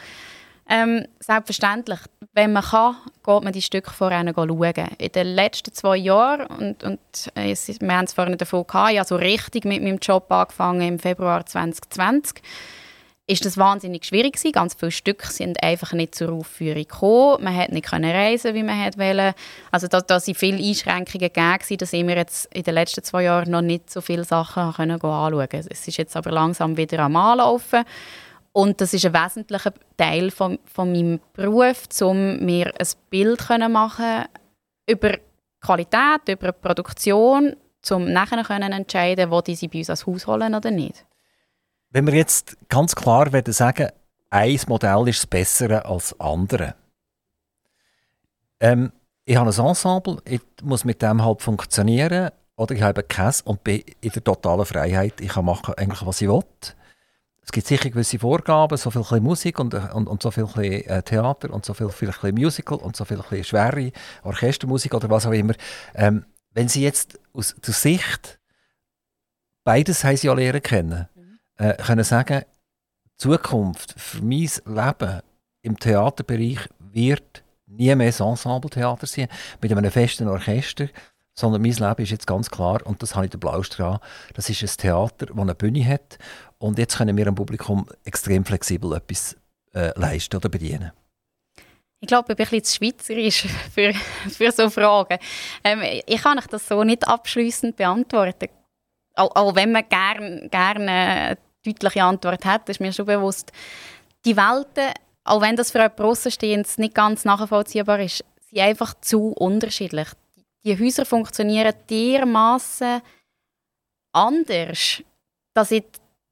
Ähm, selbstverständlich, wenn man kann, geht man die Stücke vorher schauen. In den letzten zwei Jahren, und, und äh, wir haben es vorhin davon gehabt, ich habe so richtig mit meinem Job angefangen im Februar 2020, ist das wahnsinnig schwierig gewesen. Ganz viele Stücke sind einfach nicht zur Aufführung gekommen. Man konnte nicht reisen, wie man wollte. Also da, da sind viele Einschränkungen gegeben, dass wir jetzt in den letzten zwei Jahren noch nicht so viele Sachen können anschauen können. Es ist jetzt aber langsam wieder am Anlaufen. Und das ist ein wesentlicher Teil von, von meinem Beruf, um mir ein Bild machen über Qualität, über Produktion, um nachher können entscheiden, wo die sie bei uns als Haus holen oder nicht. Wenn wir jetzt ganz klar sagen, ein Modell ist das Bessere als andere. Ähm, ich habe ein Ensemble, ich muss mit dem halt funktionieren oder ich habe keins und bin in der totalen Freiheit. Ich kann machen, eigentlich, was ich will. Es gibt sicher gewisse Vorgaben, so viel Musik und, und, und so viel äh, Theater und so viel vielleicht Musical und so viel schwere Orchestermusik oder was auch immer. Ähm, wenn Sie jetzt aus der Sicht, beides haben Sie ja lernen kennen. Äh, können sagen, Zukunft für mein Leben im Theaterbereich wird nie mehr das Ensemble-Theater sein, mit einem festen Orchester, sondern mein Leben ist jetzt ganz klar, und das habe ich den Blaustrahl, das ist ein Theater, das eine Bühne hat und jetzt können wir am Publikum extrem flexibel etwas äh, leisten oder bedienen. Ich glaube, ich bin ein bisschen zu schweizerisch <laughs> für, für so Fragen. Ähm, ich kann euch das so nicht abschließend beantworten. Auch, auch, wenn man gerne gern deutliche Antwort hat, ist mir schon bewusst, die Welten, auch wenn das für einen Außenstehenden nicht ganz nachvollziehbar ist, sind einfach zu unterschiedlich die Häuser funktionieren dermaßen anders, dass ich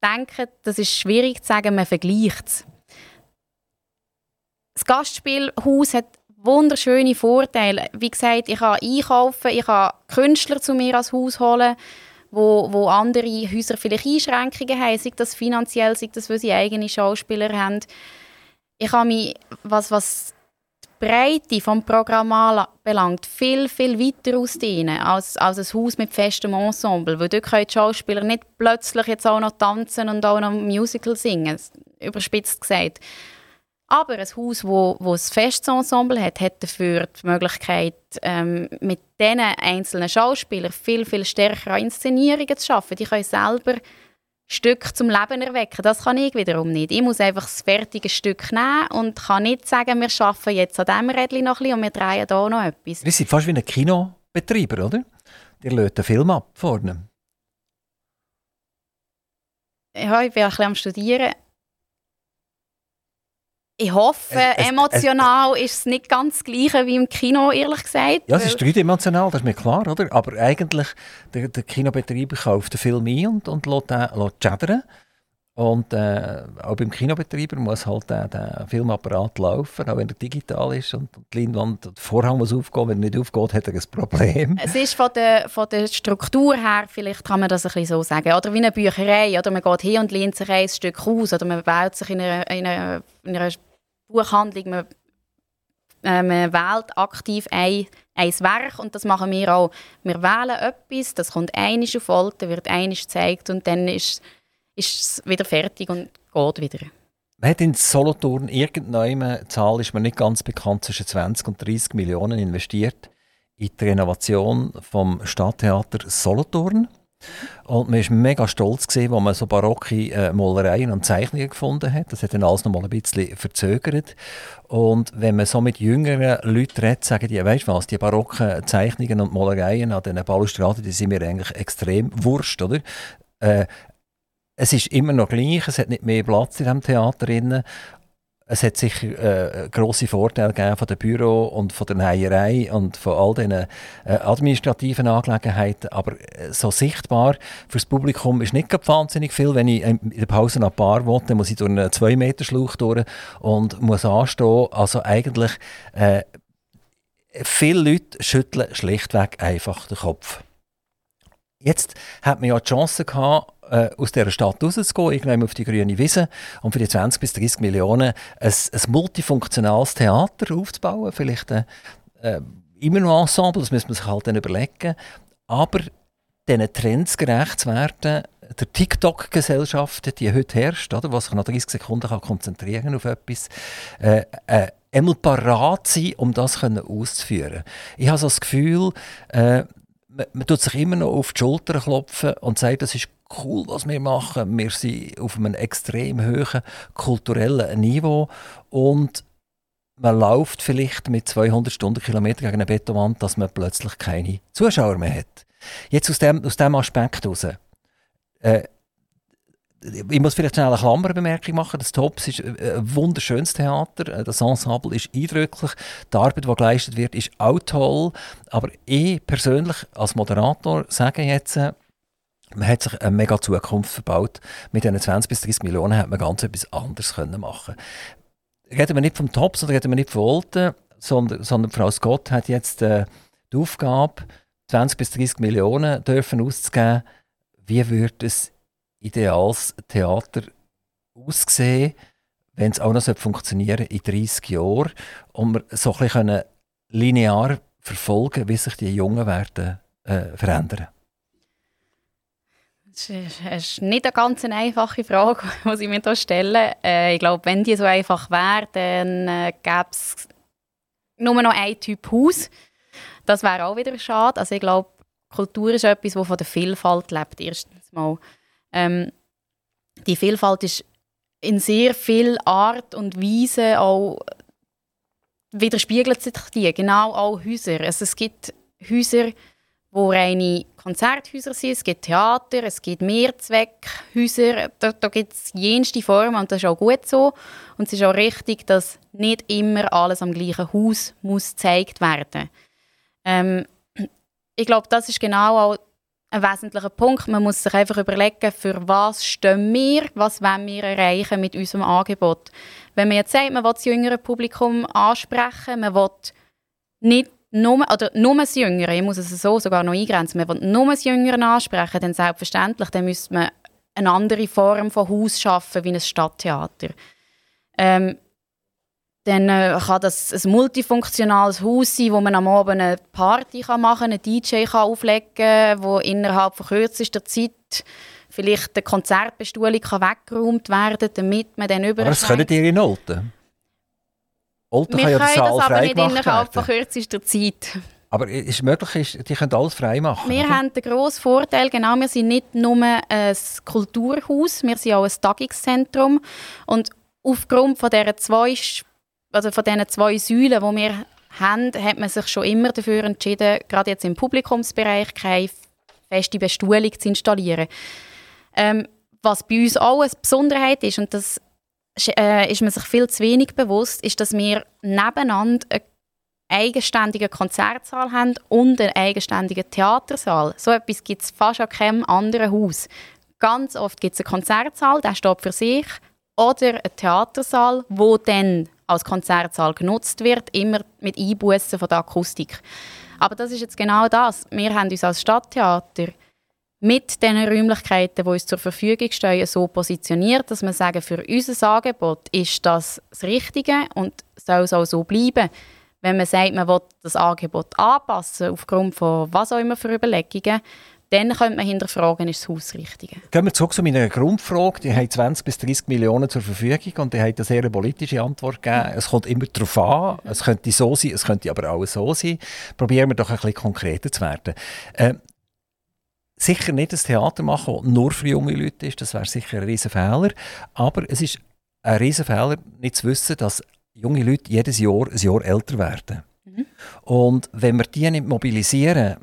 denke, das ist schwierig zu sagen, man vergleicht es. Das Gastspielhaus hat wunderschöne Vorteile. Wie gesagt, ich kann einkaufen, ich kann Künstler zu mir als Haus holen, wo, wo andere Häuser vielleicht Einschränkungen haben, sei das finanziell, sei das, weil sie eigene Schauspieler haben. Ich kann mich, was, was Breite vom Programm anbelangt, viel, viel weiter ausdehnen als, als ein Haus mit festem Ensemble. Weil dort können die Schauspieler nicht plötzlich jetzt auch noch tanzen und auch noch Musical singen, überspitzt gesagt. Aber ein Haus, wo, wo ein festes Ensemble hat, hat dafür die Möglichkeit, ähm, mit diesen einzelnen Schauspielern viel, viel stärker Inszenierungen zu schaffen. Die können selber Stück zum Leben erwecken. Das kann ich wiederum nicht. Ich muss einfach das fertige Stück nehmen und kann nicht sagen, wir arbeiten jetzt an diesem Rädchen noch ein bisschen und wir drehen hier noch etwas. Wir sind fast wie ein Kinobetreiber, oder? Der löst den Film ab vorne. Ja, ich bin ein bisschen am Studieren. Ich hoffe, es, emotional es, ist es nicht ganz das Gleiche wie im Kino, ehrlich gesagt. Ja, es ist dreidimensional, das ist mir klar, oder? Aber eigentlich, der, der Kinobetreiber kauft den Film ein und, und lässt ihn schädern. Und äh, auch beim Kinobetreiber muss halt der, der Filmapparat laufen, auch wenn er digital ist und die Leinwand, der Vorhang muss aufgehen. Wenn er nicht aufgeht, hat er ein Problem. Es ist von der, von der Struktur her, vielleicht kann man das ein bisschen so sagen, oder wie eine Bücherei, oder man geht hin und lehnt sich ein Stück aus, oder man baut sich in einer, in einer, in einer Buchhandlung, man, äh, man wählt aktiv ein, ein Werk und das machen wir auch. Wir wählen etwas, das kommt einisch auf Folter, wird einisch gezeigt und dann ist, ist es wieder fertig und geht wieder. Man hat in Solothurn irgendeine Zahl, ist mir nicht ganz bekannt, zwischen 20 und 30 Millionen investiert in die Renovation vom Stadttheater Solothurn. Und man war mega stolz, gewesen, als man so barocke äh, Malereien und Zeichnungen gefunden hat. Das hat dann alles noch mal ein bisschen verzögert. Und wenn man so mit jüngeren Leuten redet, sagen die, weißt du was, die barocken Zeichnungen und Malereien an diesen Balustraden, die sind mir eigentlich extrem wurscht, oder? Äh, es ist immer noch gleich, es hat nicht mehr Platz in diesem Theater. Drin, es hat sicher äh, grosse Vorteile gegeben von dem Büro und von der Näherei und von all diesen äh, administrativen Angelegenheiten, aber äh, so sichtbar für das Publikum ist nicht wahnsinnig viel. Wenn ich in der Pause nach Bar will, dann muss ich durch einen 2 Meter Schlauch durch und muss anstehen. Also eigentlich äh, viele Leute schütteln schlichtweg einfach den Kopf. Jetzt hat man ja die Chance gehabt, äh, aus dieser Stadt rauszugehen, irgendwann auf die grüne Wiese und für die 20 bis 30 Millionen ein, ein multifunktionales Theater aufzubauen. Vielleicht äh, äh, immer noch Ensemble, das müssen man sich halt dann überlegen. Aber diesen Trends gerecht zu werden, der TikTok-Gesellschaft, die heute herrscht, oder, was sich nach 30 Sekunden kann konzentrieren auf etwas, äh, äh, einmal parat sein, um das auszuführen. Ich habe so das Gefühl, äh, man, man tut sich immer noch auf die Schulter klopfen und sagt, das ist cool, was wir machen. Wir sind auf einem extrem hohen kulturellen Niveau und man läuft vielleicht mit 200 Stundenkilometern gegen eine Betonwand, dass man plötzlich keine Zuschauer mehr hat. Jetzt aus dem, aus dem Aspekt heraus. Äh, ich muss vielleicht schnell eine Klammerbemerkung machen. Das Tops ist ein wunderschönes Theater. Das Ensemble ist eindrücklich. Die Arbeit, die geleistet wird, ist auch toll. Aber ich persönlich als Moderator sage jetzt, man hat sich eine mega Zukunft verbaut. Mit diesen 20 bis 30 Millionen hätte man ganz etwas anderes können machen Reden wir nicht vom Tops oder reden wir nicht von Olten, sondern, sondern Frau Scott hat jetzt äh, die Aufgabe, 20 bis 30 Millionen dürfen auszugeben. Wie würde ein ideales Theater aussehen, wenn es auch noch funktionieren in 30 Jahren und wir so ein bisschen linear verfolgen wie sich die Jungen werden äh, verändern? Das ist nicht eine ganz einfache Frage, <laughs> die ich mir hier stelle. Äh, ich glaube, wenn die so einfach wäre, dann äh, gäbe es nur noch einen Typ Haus. Das wäre auch wieder schade. Also ich glaube, Kultur ist etwas, das von der Vielfalt lebt, erstens mal. Ähm, die Vielfalt ist in sehr viel Art und Weise auch widerspiegelt sich die, genau auch Häuser. Also es gibt Häuser, wo reine Konzerthäuser sind, es gibt Theater, es gibt Mehrzweckhäuser, da, da gibt es jenste Formen und das ist auch gut so. Und es ist auch richtig, dass nicht immer alles am gleichen Haus muss gezeigt werden ähm, Ich glaube, das ist genau auch ein wesentlicher Punkt. Man muss sich einfach überlegen, für was stehen wir, was wollen wir erreichen mit unserem Angebot. Wenn man jetzt sagt, man will das jüngere Publikum ansprechen, man will nicht nur, oder nur das Jüngere, ich muss es so sogar noch eingrenzen, man will nur das Jüngere ansprechen, dann selbstverständlich, dann müsste man eine andere Form von Haus schaffen, wie ein Stadttheater. Ähm, dann äh, kann das ein multifunktionales Haus sein, wo man am Abend eine Party kann machen kann, einen DJ kann auflegen kann, wo innerhalb von kürzester Zeit vielleicht eine Konzertbestuhlung kann weggeräumt werden kann, damit man dann über. Aber das können die in Olten? Olten kann ja den Saal das aber nicht innerhalb von kürzester Zeit. Aber ist möglich, die können alles frei machen? Wir oder? haben den grossen Vorteil, genau, wir sind nicht nur ein Kulturhaus, wir sind auch ein Tagungszentrum. Und aufgrund von dieser zwei also von diesen zwei Säulen, die wir haben, hat man sich schon immer dafür entschieden, gerade jetzt im Publikumsbereich keine feste Bestuhlung zu installieren. Ähm, was bei uns auch eine Besonderheit ist, und das äh, ist man sich viel zu wenig bewusst, ist, dass wir nebeneinander einen eigenständigen Konzertsaal haben und einen eigenständigen Theatersaal. So etwas gibt es fast an keinem anderen Haus. Ganz oft gibt es einen Konzertsaal, der steht für sich, oder einen Theatersaal, wo dann als Konzertsaal genutzt wird, immer mit Einbußen von der Akustik. Aber das ist jetzt genau das. Wir haben uns als Stadttheater mit den Räumlichkeiten, die uns zur Verfügung stehen, so positioniert, dass wir sagen, für unser Angebot ist das das Richtige und soll es auch so bleiben. Wenn man sagt, man will das Angebot anpassen, aufgrund von was auch immer für Überlegungen, dann könnte man hinterfragen, ist das Haus richtig. Gehen wir zurück zu meiner Grundfrage. Die haben 20 bis 30 Millionen zur Verfügung und die haben eine sehr politische Antwort gegeben. Es kommt immer darauf an. Es könnte so sein, es könnte aber auch so sein. Probieren wir doch ein bisschen konkreter zu werden. Äh, sicher nicht ein Theater machen, das nur für junge Leute ist. Das wäre sicher ein riesen Fehler. Aber es ist ein riesen Fehler, nicht zu wissen, dass junge Leute jedes Jahr ein Jahr älter werden. Mhm. Und wenn wir die nicht mobilisieren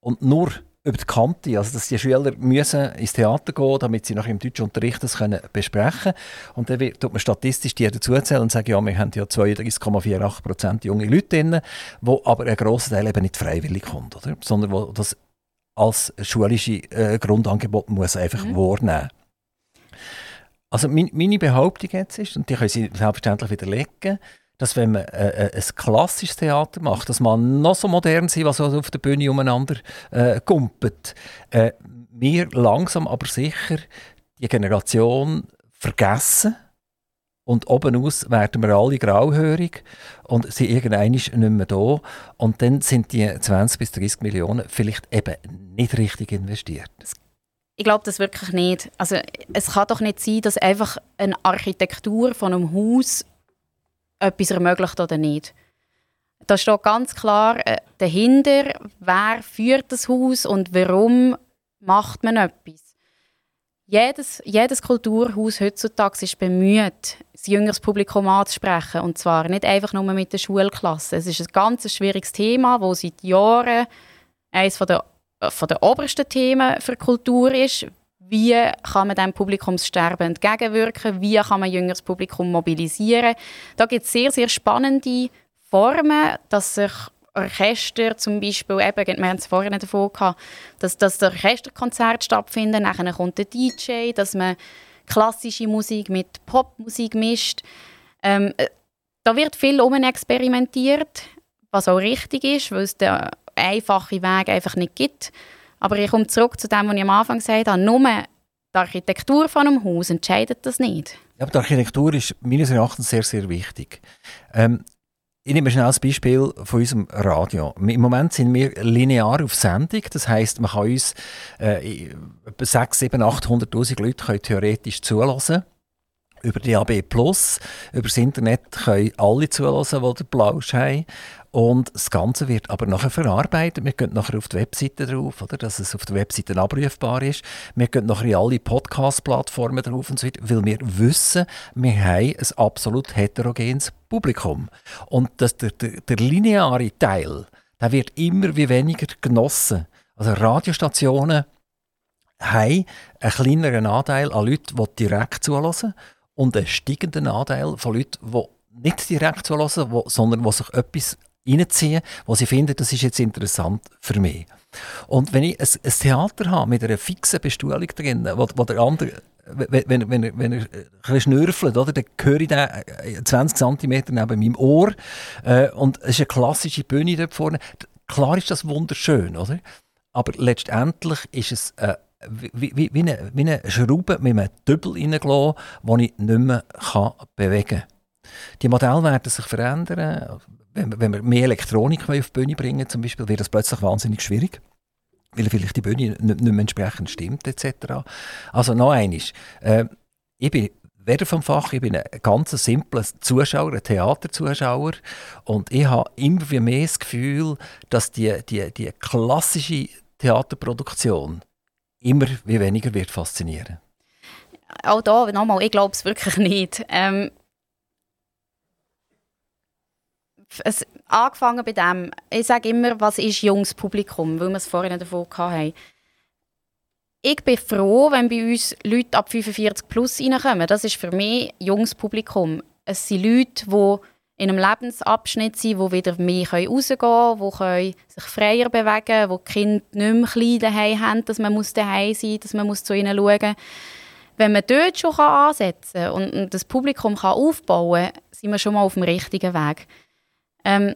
und nur über die Kante, also dass die Schüler müssen ins Theater gehen, damit sie nach im Deutschunterricht das können besprechen und dann wird, tut man statistisch die dazuzählen und sagen, ja, wir haben ja 32,48 junge Leute drin, wo aber ein grosser Teil eben nicht freiwillig kommt, oder? sondern wo das als schulische äh, Grundangebot muss einfach mhm. wahrnehmen Also mein, meine Behauptung jetzt ist, und die können Sie selbstverständlich widerlegen, dass wenn man äh, äh, ein klassisches Theater macht, dass man noch so modern sein, was auf der Bühne umeinander äh, kumpelt, äh, wir langsam aber sicher die Generation vergessen und oben aus werden wir alle grauhörig und sind irgendwann nicht mehr da und dann sind die 20 bis 30 Millionen vielleicht eben nicht richtig investiert. Ich glaube das wirklich nicht. Also es kann doch nicht sein, dass einfach eine Architektur von einem Haus etwas ermöglicht oder nicht. Da steht ganz klar äh, dahinter, wer führt das Haus und warum macht man etwas. Jedes, jedes Kulturhaus heutzutage ist bemüht, das jüngeres Publikum anzusprechen. Und zwar nicht einfach nur mit der Schulklasse. Es ist ein ganz schwieriges Thema, das seit Jahren eines der, von der obersten Themen für Kultur ist wie kann man dem Publikumssterben entgegenwirken, wie kann man jüngeres Publikum mobilisieren. Da gibt es sehr, sehr spannende Formen, dass sich Orchester zum Beispiel, eben, wir haben es vorhin davon gehabt, dass, dass der Orchesterkonzert stattfindet, nachher kommt der DJ, dass man klassische Musik mit Popmusik mischt. Ähm, äh, da wird viel um experimentiert, was auch richtig ist, weil es der einfache Wege einfach nicht gibt. Aber ich komme zurück zu dem, was ich am Anfang gesagt habe. Nur die Architektur von einem Haus entscheidet das nicht. Ja, aber die Architektur ist meines Erachtens sehr, sehr wichtig. Ähm, ich nehme schnell ein Beispiel von unserem Radio. Im Moment sind wir linear auf Sendung. Das heisst, man kann uns äh, etwa 6, 7, 800'000 Leute können theoretisch zulassen. Über DAB Plus, über das Internet können alle zulassen, die den Plausch haben. Und das Ganze wird aber nachher verarbeitet. Wir gehen nachher auf die Webseite drauf, oder, dass es auf der Webseite abrufbar ist. Wir gehen nachher in alle Podcast-Plattformen drauf und so weiter, weil wir wissen, wir haben ein absolut heterogenes Publikum. Und das, der, der, der lineare Teil, der wird immer wie weniger genossen. Also Radiostationen haben einen kleineren Anteil an Leuten, die direkt zulassen und einen steigenden Anteil von Leuten, die nicht direkt zulassen, sondern die sich etwas reinziehen, wo sie finden, das ist jetzt interessant für mich. Und wenn ich ein, ein Theater habe mit einer fixen Bestuhlung drin, wo, wo der andere wenn, wenn, wenn, er, wenn er ein schnürfelt, oder, dann höre ich den 20 cm neben meinem Ohr äh, und es ist eine klassische Bühne dort vorne. Klar ist das wunderschön, oder? aber letztendlich ist es äh, wie, wie, wie, eine, wie eine Schraube mit einem Dübel reingelassen, den ich nicht mehr kann bewegen kann. Die Modelle werden sich verändern wenn, wenn wir mehr Elektronik auf die Bühne bringen, zum Beispiel, wird das plötzlich wahnsinnig schwierig weil vielleicht die Bühne nicht, mehr entsprechend stimmt etc. Also noch eines, äh, ich bin weder vom Fach, ich bin ein ganz simpler Zuschauer, ein Theaterzuschauer und ich habe immer mehr das Gefühl, dass die, die, die klassische Theaterproduktion immer wie weniger wird faszinieren. Auch da nochmal, ich glaube es wirklich nicht. Ähm, es, angefangen bei dem, ich sage immer, was ist junges Publikum, weil wir es vorhin davon hatten. Ich bin froh, wenn bei uns Leute ab 45 plus reinkommen. Das ist für mich junges Publikum. Es sind Leute, die in einem Lebensabschnitt sind, die wieder mehr rausgehen können, die sich freier bewegen können, die die Kinder nicht mehr klein daheim haben, dass man daheim sein muss, dass man zu ihnen schauen muss. Wenn man dort schon ansetzen kann und das Publikum kann aufbauen kann, sind wir schon mal auf dem richtigen Weg. Ähm,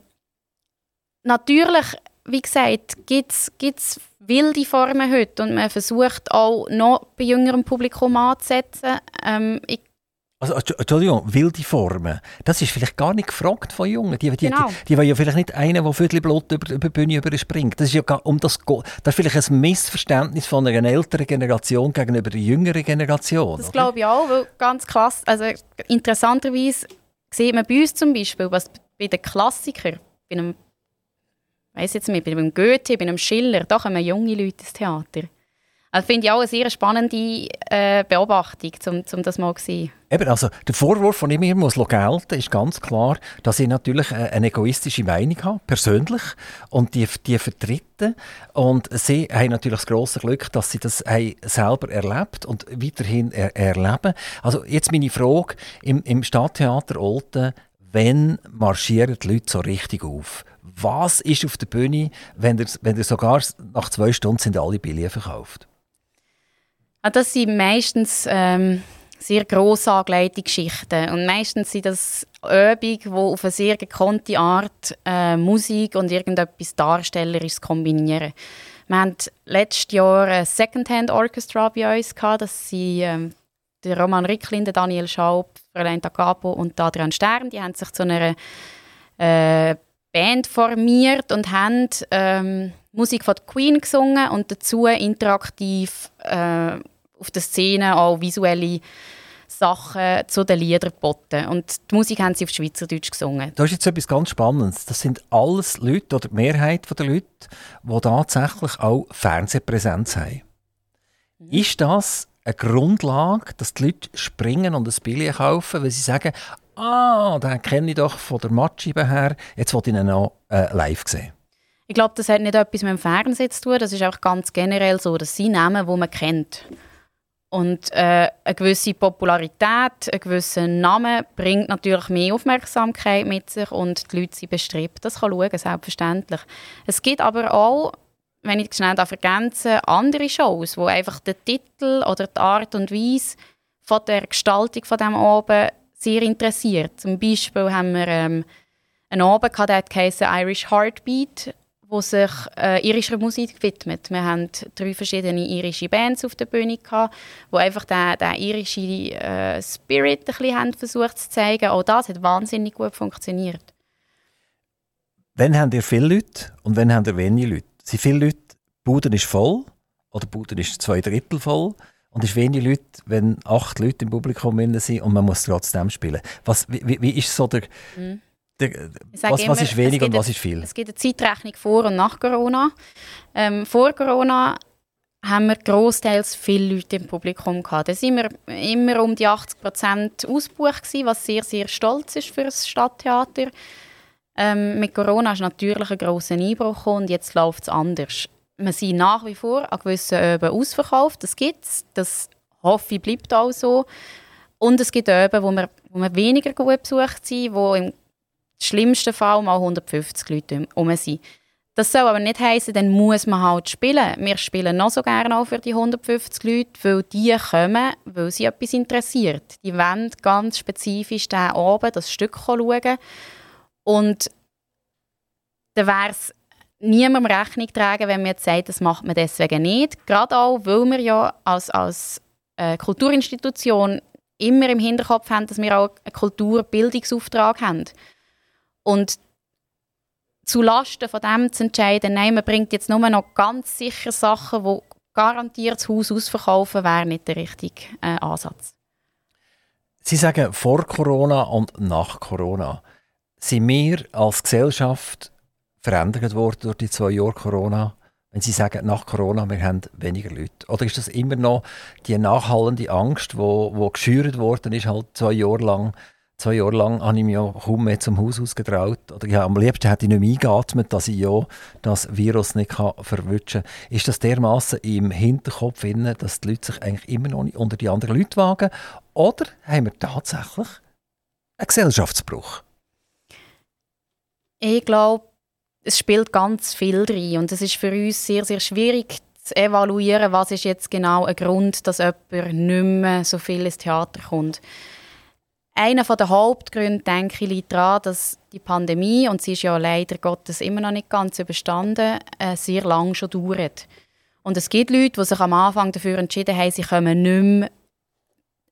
natürlich, wie gesagt, gibt es wilde Formen heute und man versucht auch noch bei jüngerem Publikum anzusetzen. Ähm, ich also, Entschuldigung, wilde Formen. Das ist vielleicht gar nicht gefragt von Jungen. Die, die, genau. die, die, wollen ja vielleicht nicht einen, der Viertel Blut über, über die Bühne überspringt. Das ist ja gar, um das, das ist vielleicht ein Missverständnis von einer älteren Generation gegenüber der jüngeren Generation. Das glaube ich auch, weil ganz klasse, also interessanterweise sieht man bei uns zum Beispiel, was bei den Klassikern, bei einem, weiss jetzt nicht, bei einem Goethe, bei einem Schiller, da kommen junge Leute ins Theater. Also finde ich auch eine sehr spannende äh, Beobachtung, um, um das mal zu sehen. Eben, also der Vorwurf, den ich mir muss gelten ist ganz klar, dass ich natürlich eine egoistische Meinung habe, persönlich, und die, die vertreten. Und sie haben natürlich das grosse Glück, dass sie das selber erlebt und weiterhin er erleben. Also jetzt meine Frage, im, im Stadttheater Olten wenn marschieren die Leute so richtig auf? Was ist auf der Bühne, wenn ihr, wenn ihr sogar nach zwei Stunden sind alle Billionen verkauft? Ah, das sind meistens ähm, sehr gross angelegte Geschichten. Und meistens sind das Übungen, die auf eine sehr gekonnte Art äh, Musik und irgendetwas Darstellerisches kombinieren. Wir hatten letztes Jahr ein Secondhand Orchestra bei uns. Das sind ähm, der Roman Ricklin, der Daniel Schaub, Fräulein Tagapo und Adrian Stern, die haben sich zu einer äh, Band formiert und haben ähm, Musik von Queen gesungen und dazu interaktiv äh, auf der Szene auch visuelle Sachen zu den Liedern geboten. Und die Musik haben sie auf Schweizerdeutsch gesungen. Das ist jetzt etwas ganz Spannendes. Das sind alles Leute, oder die Mehrheit der Leute, die tatsächlich auch Fernsehpräsenz haben. Mhm. Ist das eine Grundlage, dass die Leute springen und ein Billett kaufen, weil sie sagen, ah, den kenne ich doch von der Matscheibe her, jetzt will ich ihn noch äh, live sehen. Ich glaube, das hat nicht etwas mit dem Fernsehen zu tun, das ist auch ganz generell so, dass sie Namen, die man kennt. Und äh, eine gewisse Popularität, ein gewisser Name bringt natürlich mehr Aufmerksamkeit mit sich und die Leute sind bestrebt, das kann schauen, selbstverständlich. Es gibt aber auch wenn ich schnell ergänzen andere Shows, wo einfach der Titel oder die Art und Weise von der Gestaltung von dem oben sehr interessiert. Zum Beispiel haben wir ähm, einen Abend gehabt, der heißt Irish Heartbeat, die sich äh, irischer Musik widmet. Wir hatten drei verschiedene irische Bands auf der Bühne, gehabt, die einfach den, den irischen äh, Spirit ein bisschen haben versucht zu zeigen. Auch das hat wahnsinnig gut funktioniert. Wann habt ihr viele Leute und wann habt ihr wenige Leute? Sind viele Leute, die Bude ist voll oder die Bude ist zwei Drittel voll und es ist wenig Leute, wenn acht Leute im Publikum sind und man muss trotzdem spielen. Was, wie, wie ist so der, mhm. Der was, immer, was, ist wenig und was ist viel? Es gibt eine Zeitrechnung vor und nach Corona. Ähm, vor Corona haben wir großteils viele Leute im Publikum gehabt. Da sind wir immer um die 80 Prozent ausgebucht was sehr, sehr stolz ist für das Stadttheater. Ähm, mit Corona ist natürlich ein grosser Einbruch und jetzt läuft es anders wir sind nach wie vor an gewissen Öben ausverkauft. Das gibt es. Das hoffe ich, bleibt auch so. Und es gibt Öben, wo wir, wo wir weniger gut besucht sind, wo im schlimmsten Fall mal 150 Leute um sind. Das soll aber nicht heißen, dann muss man halt spielen. Wir spielen noch so gerne auch für die 150 Leute, weil die kommen, weil sie etwas interessiert. Die wollen ganz spezifisch diesen Abend das Stück schauen. Und dann wäre es niemandem Rechnung tragen, wenn man jetzt sagt, das macht man deswegen nicht. Gerade auch, weil wir ja als, als äh, Kulturinstitution immer im Hinterkopf haben, dass wir auch einen Kulturbildungsauftrag haben. Und zu Lasten von dem zu entscheiden, nein, man bringt jetzt nur noch ganz sicher Sachen, die garantiert das Haus ausverkaufen, wäre nicht der richtige äh, Ansatz. Sie sagen vor Corona und nach Corona. Sind wir als Gesellschaft verändert worden durch die zwei Jahre Corona? Wenn Sie sagen, nach Corona, wir haben weniger Leute. Oder ist das immer noch die nachhallende Angst, die wo, wo geschürt worden ist, halt zwei Jahre lang? Zwei Jahre lang habe ich mich ja kaum mehr zum Haus ausgetraut. Oder ja, am liebsten hätte ich nicht mehr eingeatmet, dass ich ja das Virus nicht kann kann. Ist das dermaßen im Hinterkopf, dass die Leute sich eigentlich immer noch nicht unter die anderen Leute wagen? Oder haben wir tatsächlich einen Gesellschaftsbruch? Ich glaube, es spielt ganz viel drin und es ist für uns sehr, sehr schwierig zu evaluieren, was ist jetzt genau ein Grund, dass jemand nicht mehr so viel ins Theater kommt. Einer der Hauptgründe, denke ich, liegt daran, dass die Pandemie, und sie ist ja leider Gottes immer noch nicht ganz überstanden, äh, sehr lange schon dauert. Und es gibt Leute, die sich am Anfang dafür entschieden haben, sie kommen nicht mehr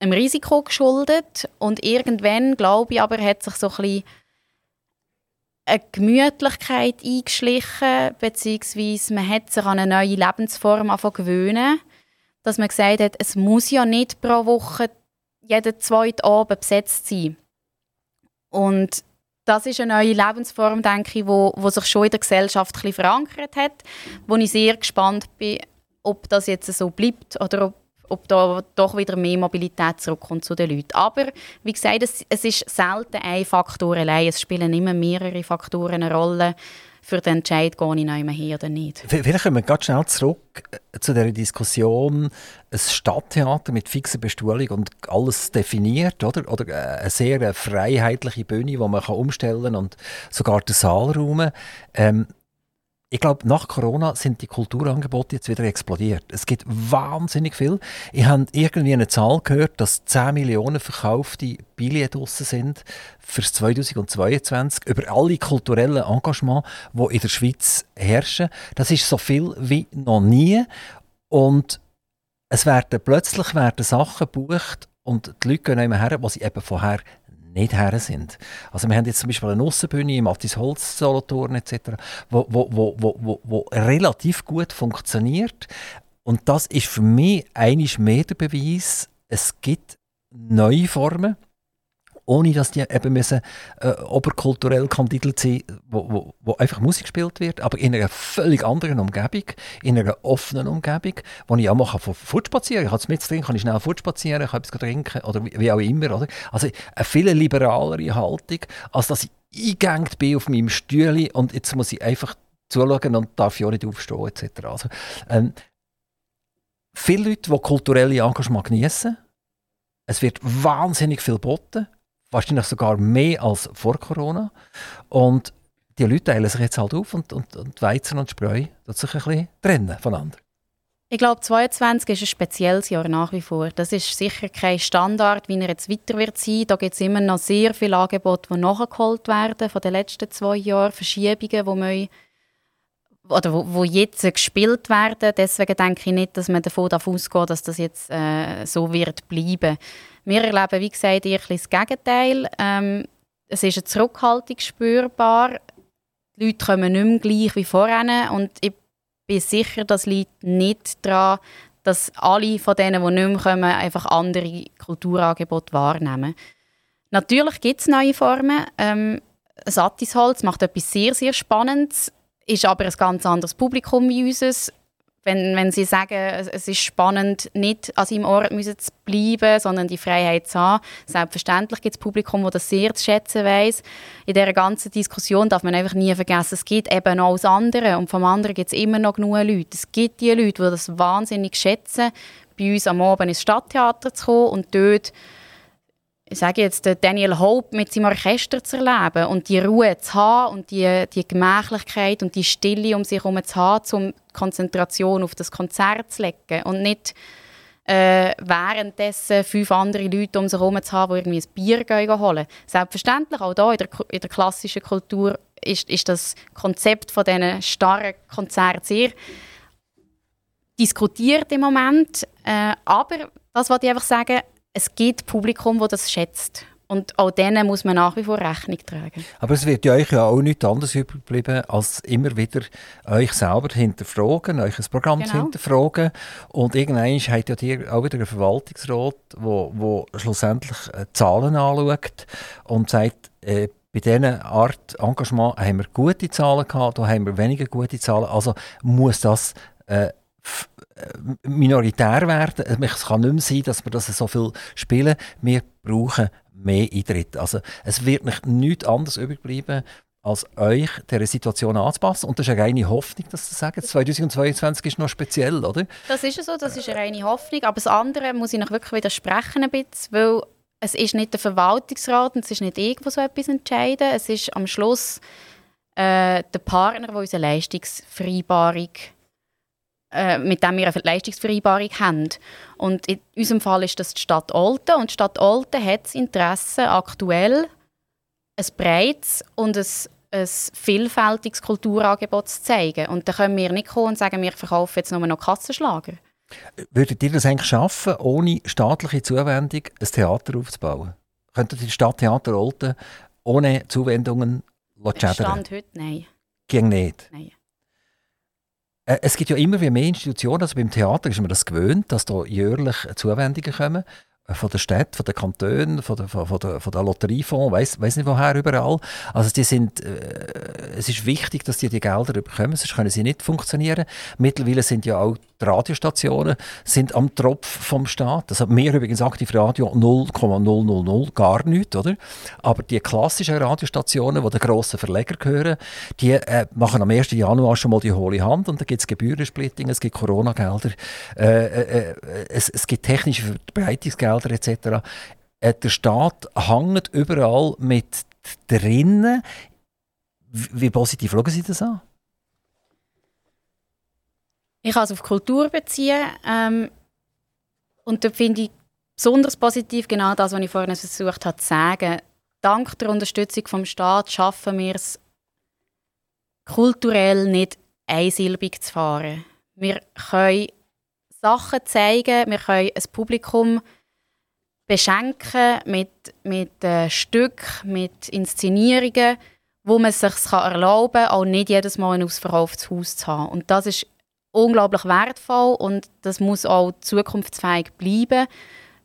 einem Risiko geschuldet. Und irgendwann, glaube ich, aber hat sich so ein bisschen eine Gemütlichkeit eingeschlichen, beziehungsweise man hat sich an eine neue Lebensform gewöhnen, dass man gesagt hat, es muss ja nicht pro Woche jeden zweiten Abend besetzt sein. Und das ist eine neue Lebensform, denke ich, wo, wo sich schon in der Gesellschaft ein bisschen verankert hat, wo ich sehr gespannt bin, ob das jetzt so bleibt oder ob ob da doch wieder mehr Mobilität zurückkommt zu den Leuten. Aber wie gesagt, es, es ist selten ein Faktor allein. Es spielen immer mehrere Faktoren eine Rolle für den Entscheid, gehe ich noch hin oder nicht. Vielleicht kommen wir ganz schnell zurück äh, zu der Diskussion, ein Stadttheater mit fixer Bestuhlung und alles definiert, oder? Oder äh, eine sehr freiheitliche Bühne, die man umstellen kann und sogar den Saalraum. Ähm, ich glaube, nach Corona sind die Kulturangebote jetzt wieder explodiert. Es gibt wahnsinnig viel. Ich habe irgendwie eine Zahl gehört, dass 10 Millionen verkaufte Billionen draussen sind für 2022 über alle kulturellen Engagements, die in der Schweiz herrschen. Das ist so viel wie noch nie. Und es werden plötzlich werden Sachen gebucht und die Leute gehen immer her, was sie eben vorher nicht her sind. Also wir haben jetzt zum Beispiel eine Aussenbühne im Matthias Holz Solothurn etc., wo, wo, wo, wo, wo, wo relativ gut funktioniert. Und das ist für mich eigentlich mehr der Beweis, es gibt neue Formen, ohne dass die eben müssen, äh, oberkulturell kandidelt sind, wo, wo, wo einfach Musik gespielt wird, aber in einer völlig anderen Umgebung, in einer offenen Umgebung, wo ich auch mal fortspazieren kann. Ich kann mit drin, kann ich schnell fortspazieren, kann etwas trinken oder wie, wie, auch immer. Oder? Also eine viel liberalere Haltung, als dass ich eingängt bin auf meinem Stühle und jetzt muss ich einfach zuschauen und darf ja auch nicht aufstehen etc. Also, ähm, viele Leute, die kulturelle Engagement genießen, es wird wahnsinnig viel geboten wahrscheinlich sogar mehr als vor Corona. Und die Leute teilen sich jetzt halt auf und, und, und Weizen und Spreu sich ein bisschen trennen voneinander. Ich glaube, 2022 ist ein spezielles Jahr nach wie vor. Das ist sicher kein Standard, wie er jetzt weiter wird sein. Da gibt es immer noch sehr viele Angebote, die nachgeholt werden von den letzten zwei Jahren, Verschiebungen, die man oder wo, wo jetzt gespielt werden. Deswegen denke ich nicht, dass man davon ausgeht, dass das jetzt äh, so wird bleiben. Wir erleben, wie gesagt, eher das Gegenteil. Ähm, es ist eine Zurückhaltung spürbar. Die Leute kommen nicht mehr gleich wie vorher und ich bin sicher, dass liegt nicht daran, dass alle von denen, die nicht mehr kommen, einfach andere Kulturangebote wahrnehmen. Natürlich gibt es neue Formen. Ähm, Sattisholz macht etwas sehr, sehr Spannendes, ist aber ein ganz anderes Publikum wie unseres wenn, wenn sie sagen, es ist spannend, nicht an seinem Ort zu bleiben, sondern die Freiheit zu haben. Selbstverständlich gibt es Publikum, das das sehr zu schätzen weiß. In dieser ganzen Diskussion darf man einfach nie vergessen, es gibt eben auch das andere und vom anderen gibt es immer noch genug Leute. Es gibt die Leute, die das wahnsinnig schätzen, bei uns am Abend ins Stadttheater zu kommen und dort ich sage jetzt, Daniel Hope mit seinem Orchester zu erleben und die Ruhe zu haben und die, die Gemächlichkeit und die Stille um sich herum zu haben, um Konzentration auf das Konzert zu legen und nicht äh, währenddessen fünf andere Leute um sich herum zu haben, die irgendwie ein Bier gehen holen. Selbstverständlich, auch hier in der, in der klassischen Kultur ist, ist das Konzept von diesen starren Konzerten sehr diskutiert im Moment. Äh, aber das wollte ich einfach sagen, es gibt Publikum, das das schätzt. Und auch denen muss man nach wie vor Rechnung tragen. Aber es wird ja euch ja auch nichts anderes überbleiben, als immer wieder euch selber hinterfragen, euch ein Programm genau. zu hinterfragen. Und irgendwann habt ja ihr auch wieder einen Verwaltungsrat, wo, wo schlussendlich äh, Zahlen anschaut und sagt, äh, bei dieser Art Engagement haben wir gute Zahlen gehabt, da haben wir weniger gute Zahlen. Also muss das äh, minoritär werden. Es kann nicht mehr sein, dass wir das so viel spielen. Wir brauchen mehr Eintritt. Also es wird nicht nichts anderes übrig bleiben, als euch dieser Situation anzupassen. Und das ist eine reine Hoffnung, dass Sie sagen, 2022 ist noch speziell, oder? Das ist so, das ist eine reine Hoffnung. Aber das andere muss ich noch wirklich widersprechen ein bisschen, weil es ist nicht der Verwaltungsrat und es ist nicht irgendwo so etwas entscheiden. Es ist am Schluss äh, der Partner, der unsere Leistungsvereinbarung äh, mit dem wir eine Leistungsvereinbarung haben. Und in unserem Fall ist das die Stadt Olten. Und die Stadt Olten hat das Interesse, aktuell ein breites und ein, ein vielfältiges Kulturangebot zu zeigen. Und da können wir nicht kommen und sagen, wir verkaufen jetzt nur noch Kassenschlager. Würdet ihr das eigentlich schaffen, ohne staatliche Zuwendung ein Theater aufzubauen? Könntet ihr Stadttheater Olten ohne Zuwendungen schädern? Stand heute nein. Ging nicht? Nein. Äh, es gibt ja immer mehr Institutionen, also beim Theater ist man das gewöhnt, dass da jährlich Zuwendungen kommen von der Stadt, von den Kantonen, von der, von der, von der Lotteriefonds, weiß weiß nicht woher überall. Also die sind, äh, es ist wichtig, dass die die Gelder bekommen, sonst können sie nicht funktionieren. Mittlerweile sind ja auch die Radiostationen sind am Tropf vom Staat. Also mehr übrigens aktiv Radio 0,000 gar nichts, oder? Aber die klassischen Radiostationen, die den grossen Verleger gehören, die äh, machen am 1. Januar schon mal die hohle Hand und dann gibt es Gebührensplitting, es gibt Corona-Gelder, äh, äh, äh, es, es gibt technische Verbreitungsgelder etc. Äh, der Staat hängt überall mit drinnen. Wie positiv schauen Sie das an? Ich kann es auf Kultur beziehen. Ähm, und da finde ich besonders positiv genau das, was ich vorhin versucht habe zu sagen. Dank der Unterstützung vom Staat schaffen wir es kulturell nicht einsilbig zu fahren. Wir können Sachen zeigen, wir können ein Publikum beschenken mit, mit äh, Stücken, mit Inszenierungen, wo man es sich erlauben kann, auch nicht jedes Mal ein ausverkauftes Haus zu haben. Und das ist unglaublich wertvoll und das muss auch zukunftsfähig bleiben,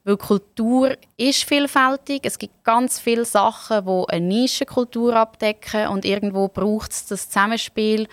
weil Kultur ist vielfältig. Es gibt ganz viele Sachen, die eine Nischenkultur abdecken und irgendwo braucht es das Zusammenspiel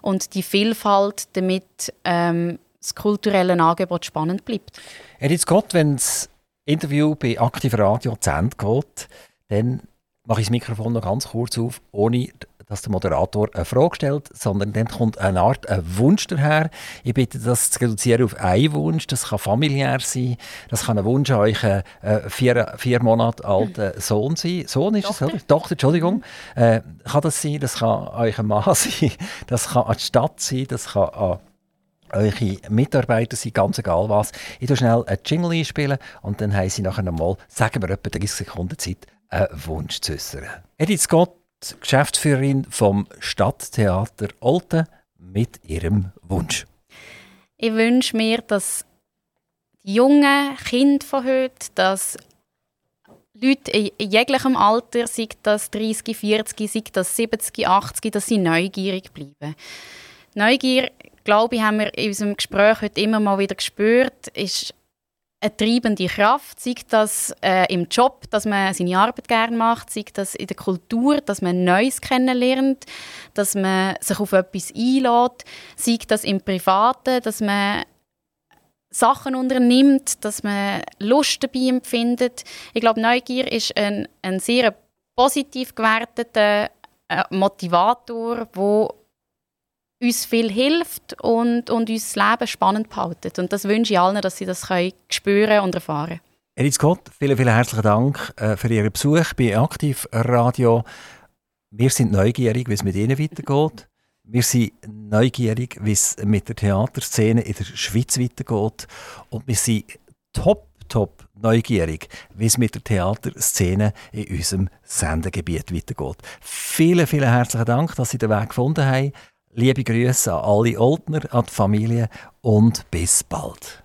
und die Vielfalt, damit ähm, das kulturelle Angebot spannend bleibt. Edith Scott, wenn das Interview bei Aktiv Radio zu Ende geht, dann mache ich das Mikrofon noch ganz kurz auf, ohne dass der Moderator eine Frage stellt, sondern dann kommt eine Art ein Wunsch daher. Ich bitte das zu reduzieren auf einen Wunsch. Das kann familiär sein. Das kann ein Wunsch an euren äh, vier, vier Monate alten Sohn sein. Sohn ist Tochter. es, oder? Tochter, Entschuldigung. Äh, kann das sein? Das kann euer Mann <laughs> sein. Das kann an die Stadt sein. Das kann an eure Mitarbeiter sein, ganz egal was. Ich tue schnell einen Jingle einspielen und dann haben sie nachher nochmal, sagen wir etwa 30 Sekunden Zeit, einen Wunsch zu äußern. Edith Scott Geschäftsführerin vom Stadttheater Olten. mit Ihrem Wunsch? Ich wünsche mir, dass die jungen Kinder von heute, dass Leute in jeglichem Alter, sei das 30, 40, sei das 70, 80, dass sie neugierig bleiben. Neugier, glaube ich, haben wir in unserem Gespräch heute immer mal wieder gespürt, ist eine treibende Kraft, sei das äh, im Job, dass man seine Arbeit gerne macht, sei das in der Kultur, dass man Neues kennenlernt, dass man sich auf etwas einlädt, sei das im Privaten, dass man Sachen unternimmt, dass man Lust dabei empfindet. Ich glaube, Neugier ist ein, ein sehr positiv gewerteter äh, Motivator, der uns viel hilft und, und uns das Leben spannend behaltet. Und das wünsche ich allen, dass sie das können spüren und erfahren Edith Scott, vielen, vielen herzlichen Dank äh, für Ihren Besuch bei Aktiv Radio. Wir sind neugierig, wie es mit Ihnen weitergeht. Wir sind neugierig, wie es mit der Theaterszene in der Schweiz weitergeht. Und wir sind top, top neugierig, wie es mit der Theaterszene in unserem Sendegebiet weitergeht. Vielen, vielen herzlichen Dank, dass Sie den Weg gefunden haben. Liebe Grüße an alle Oldner, an die Familie und bis bald.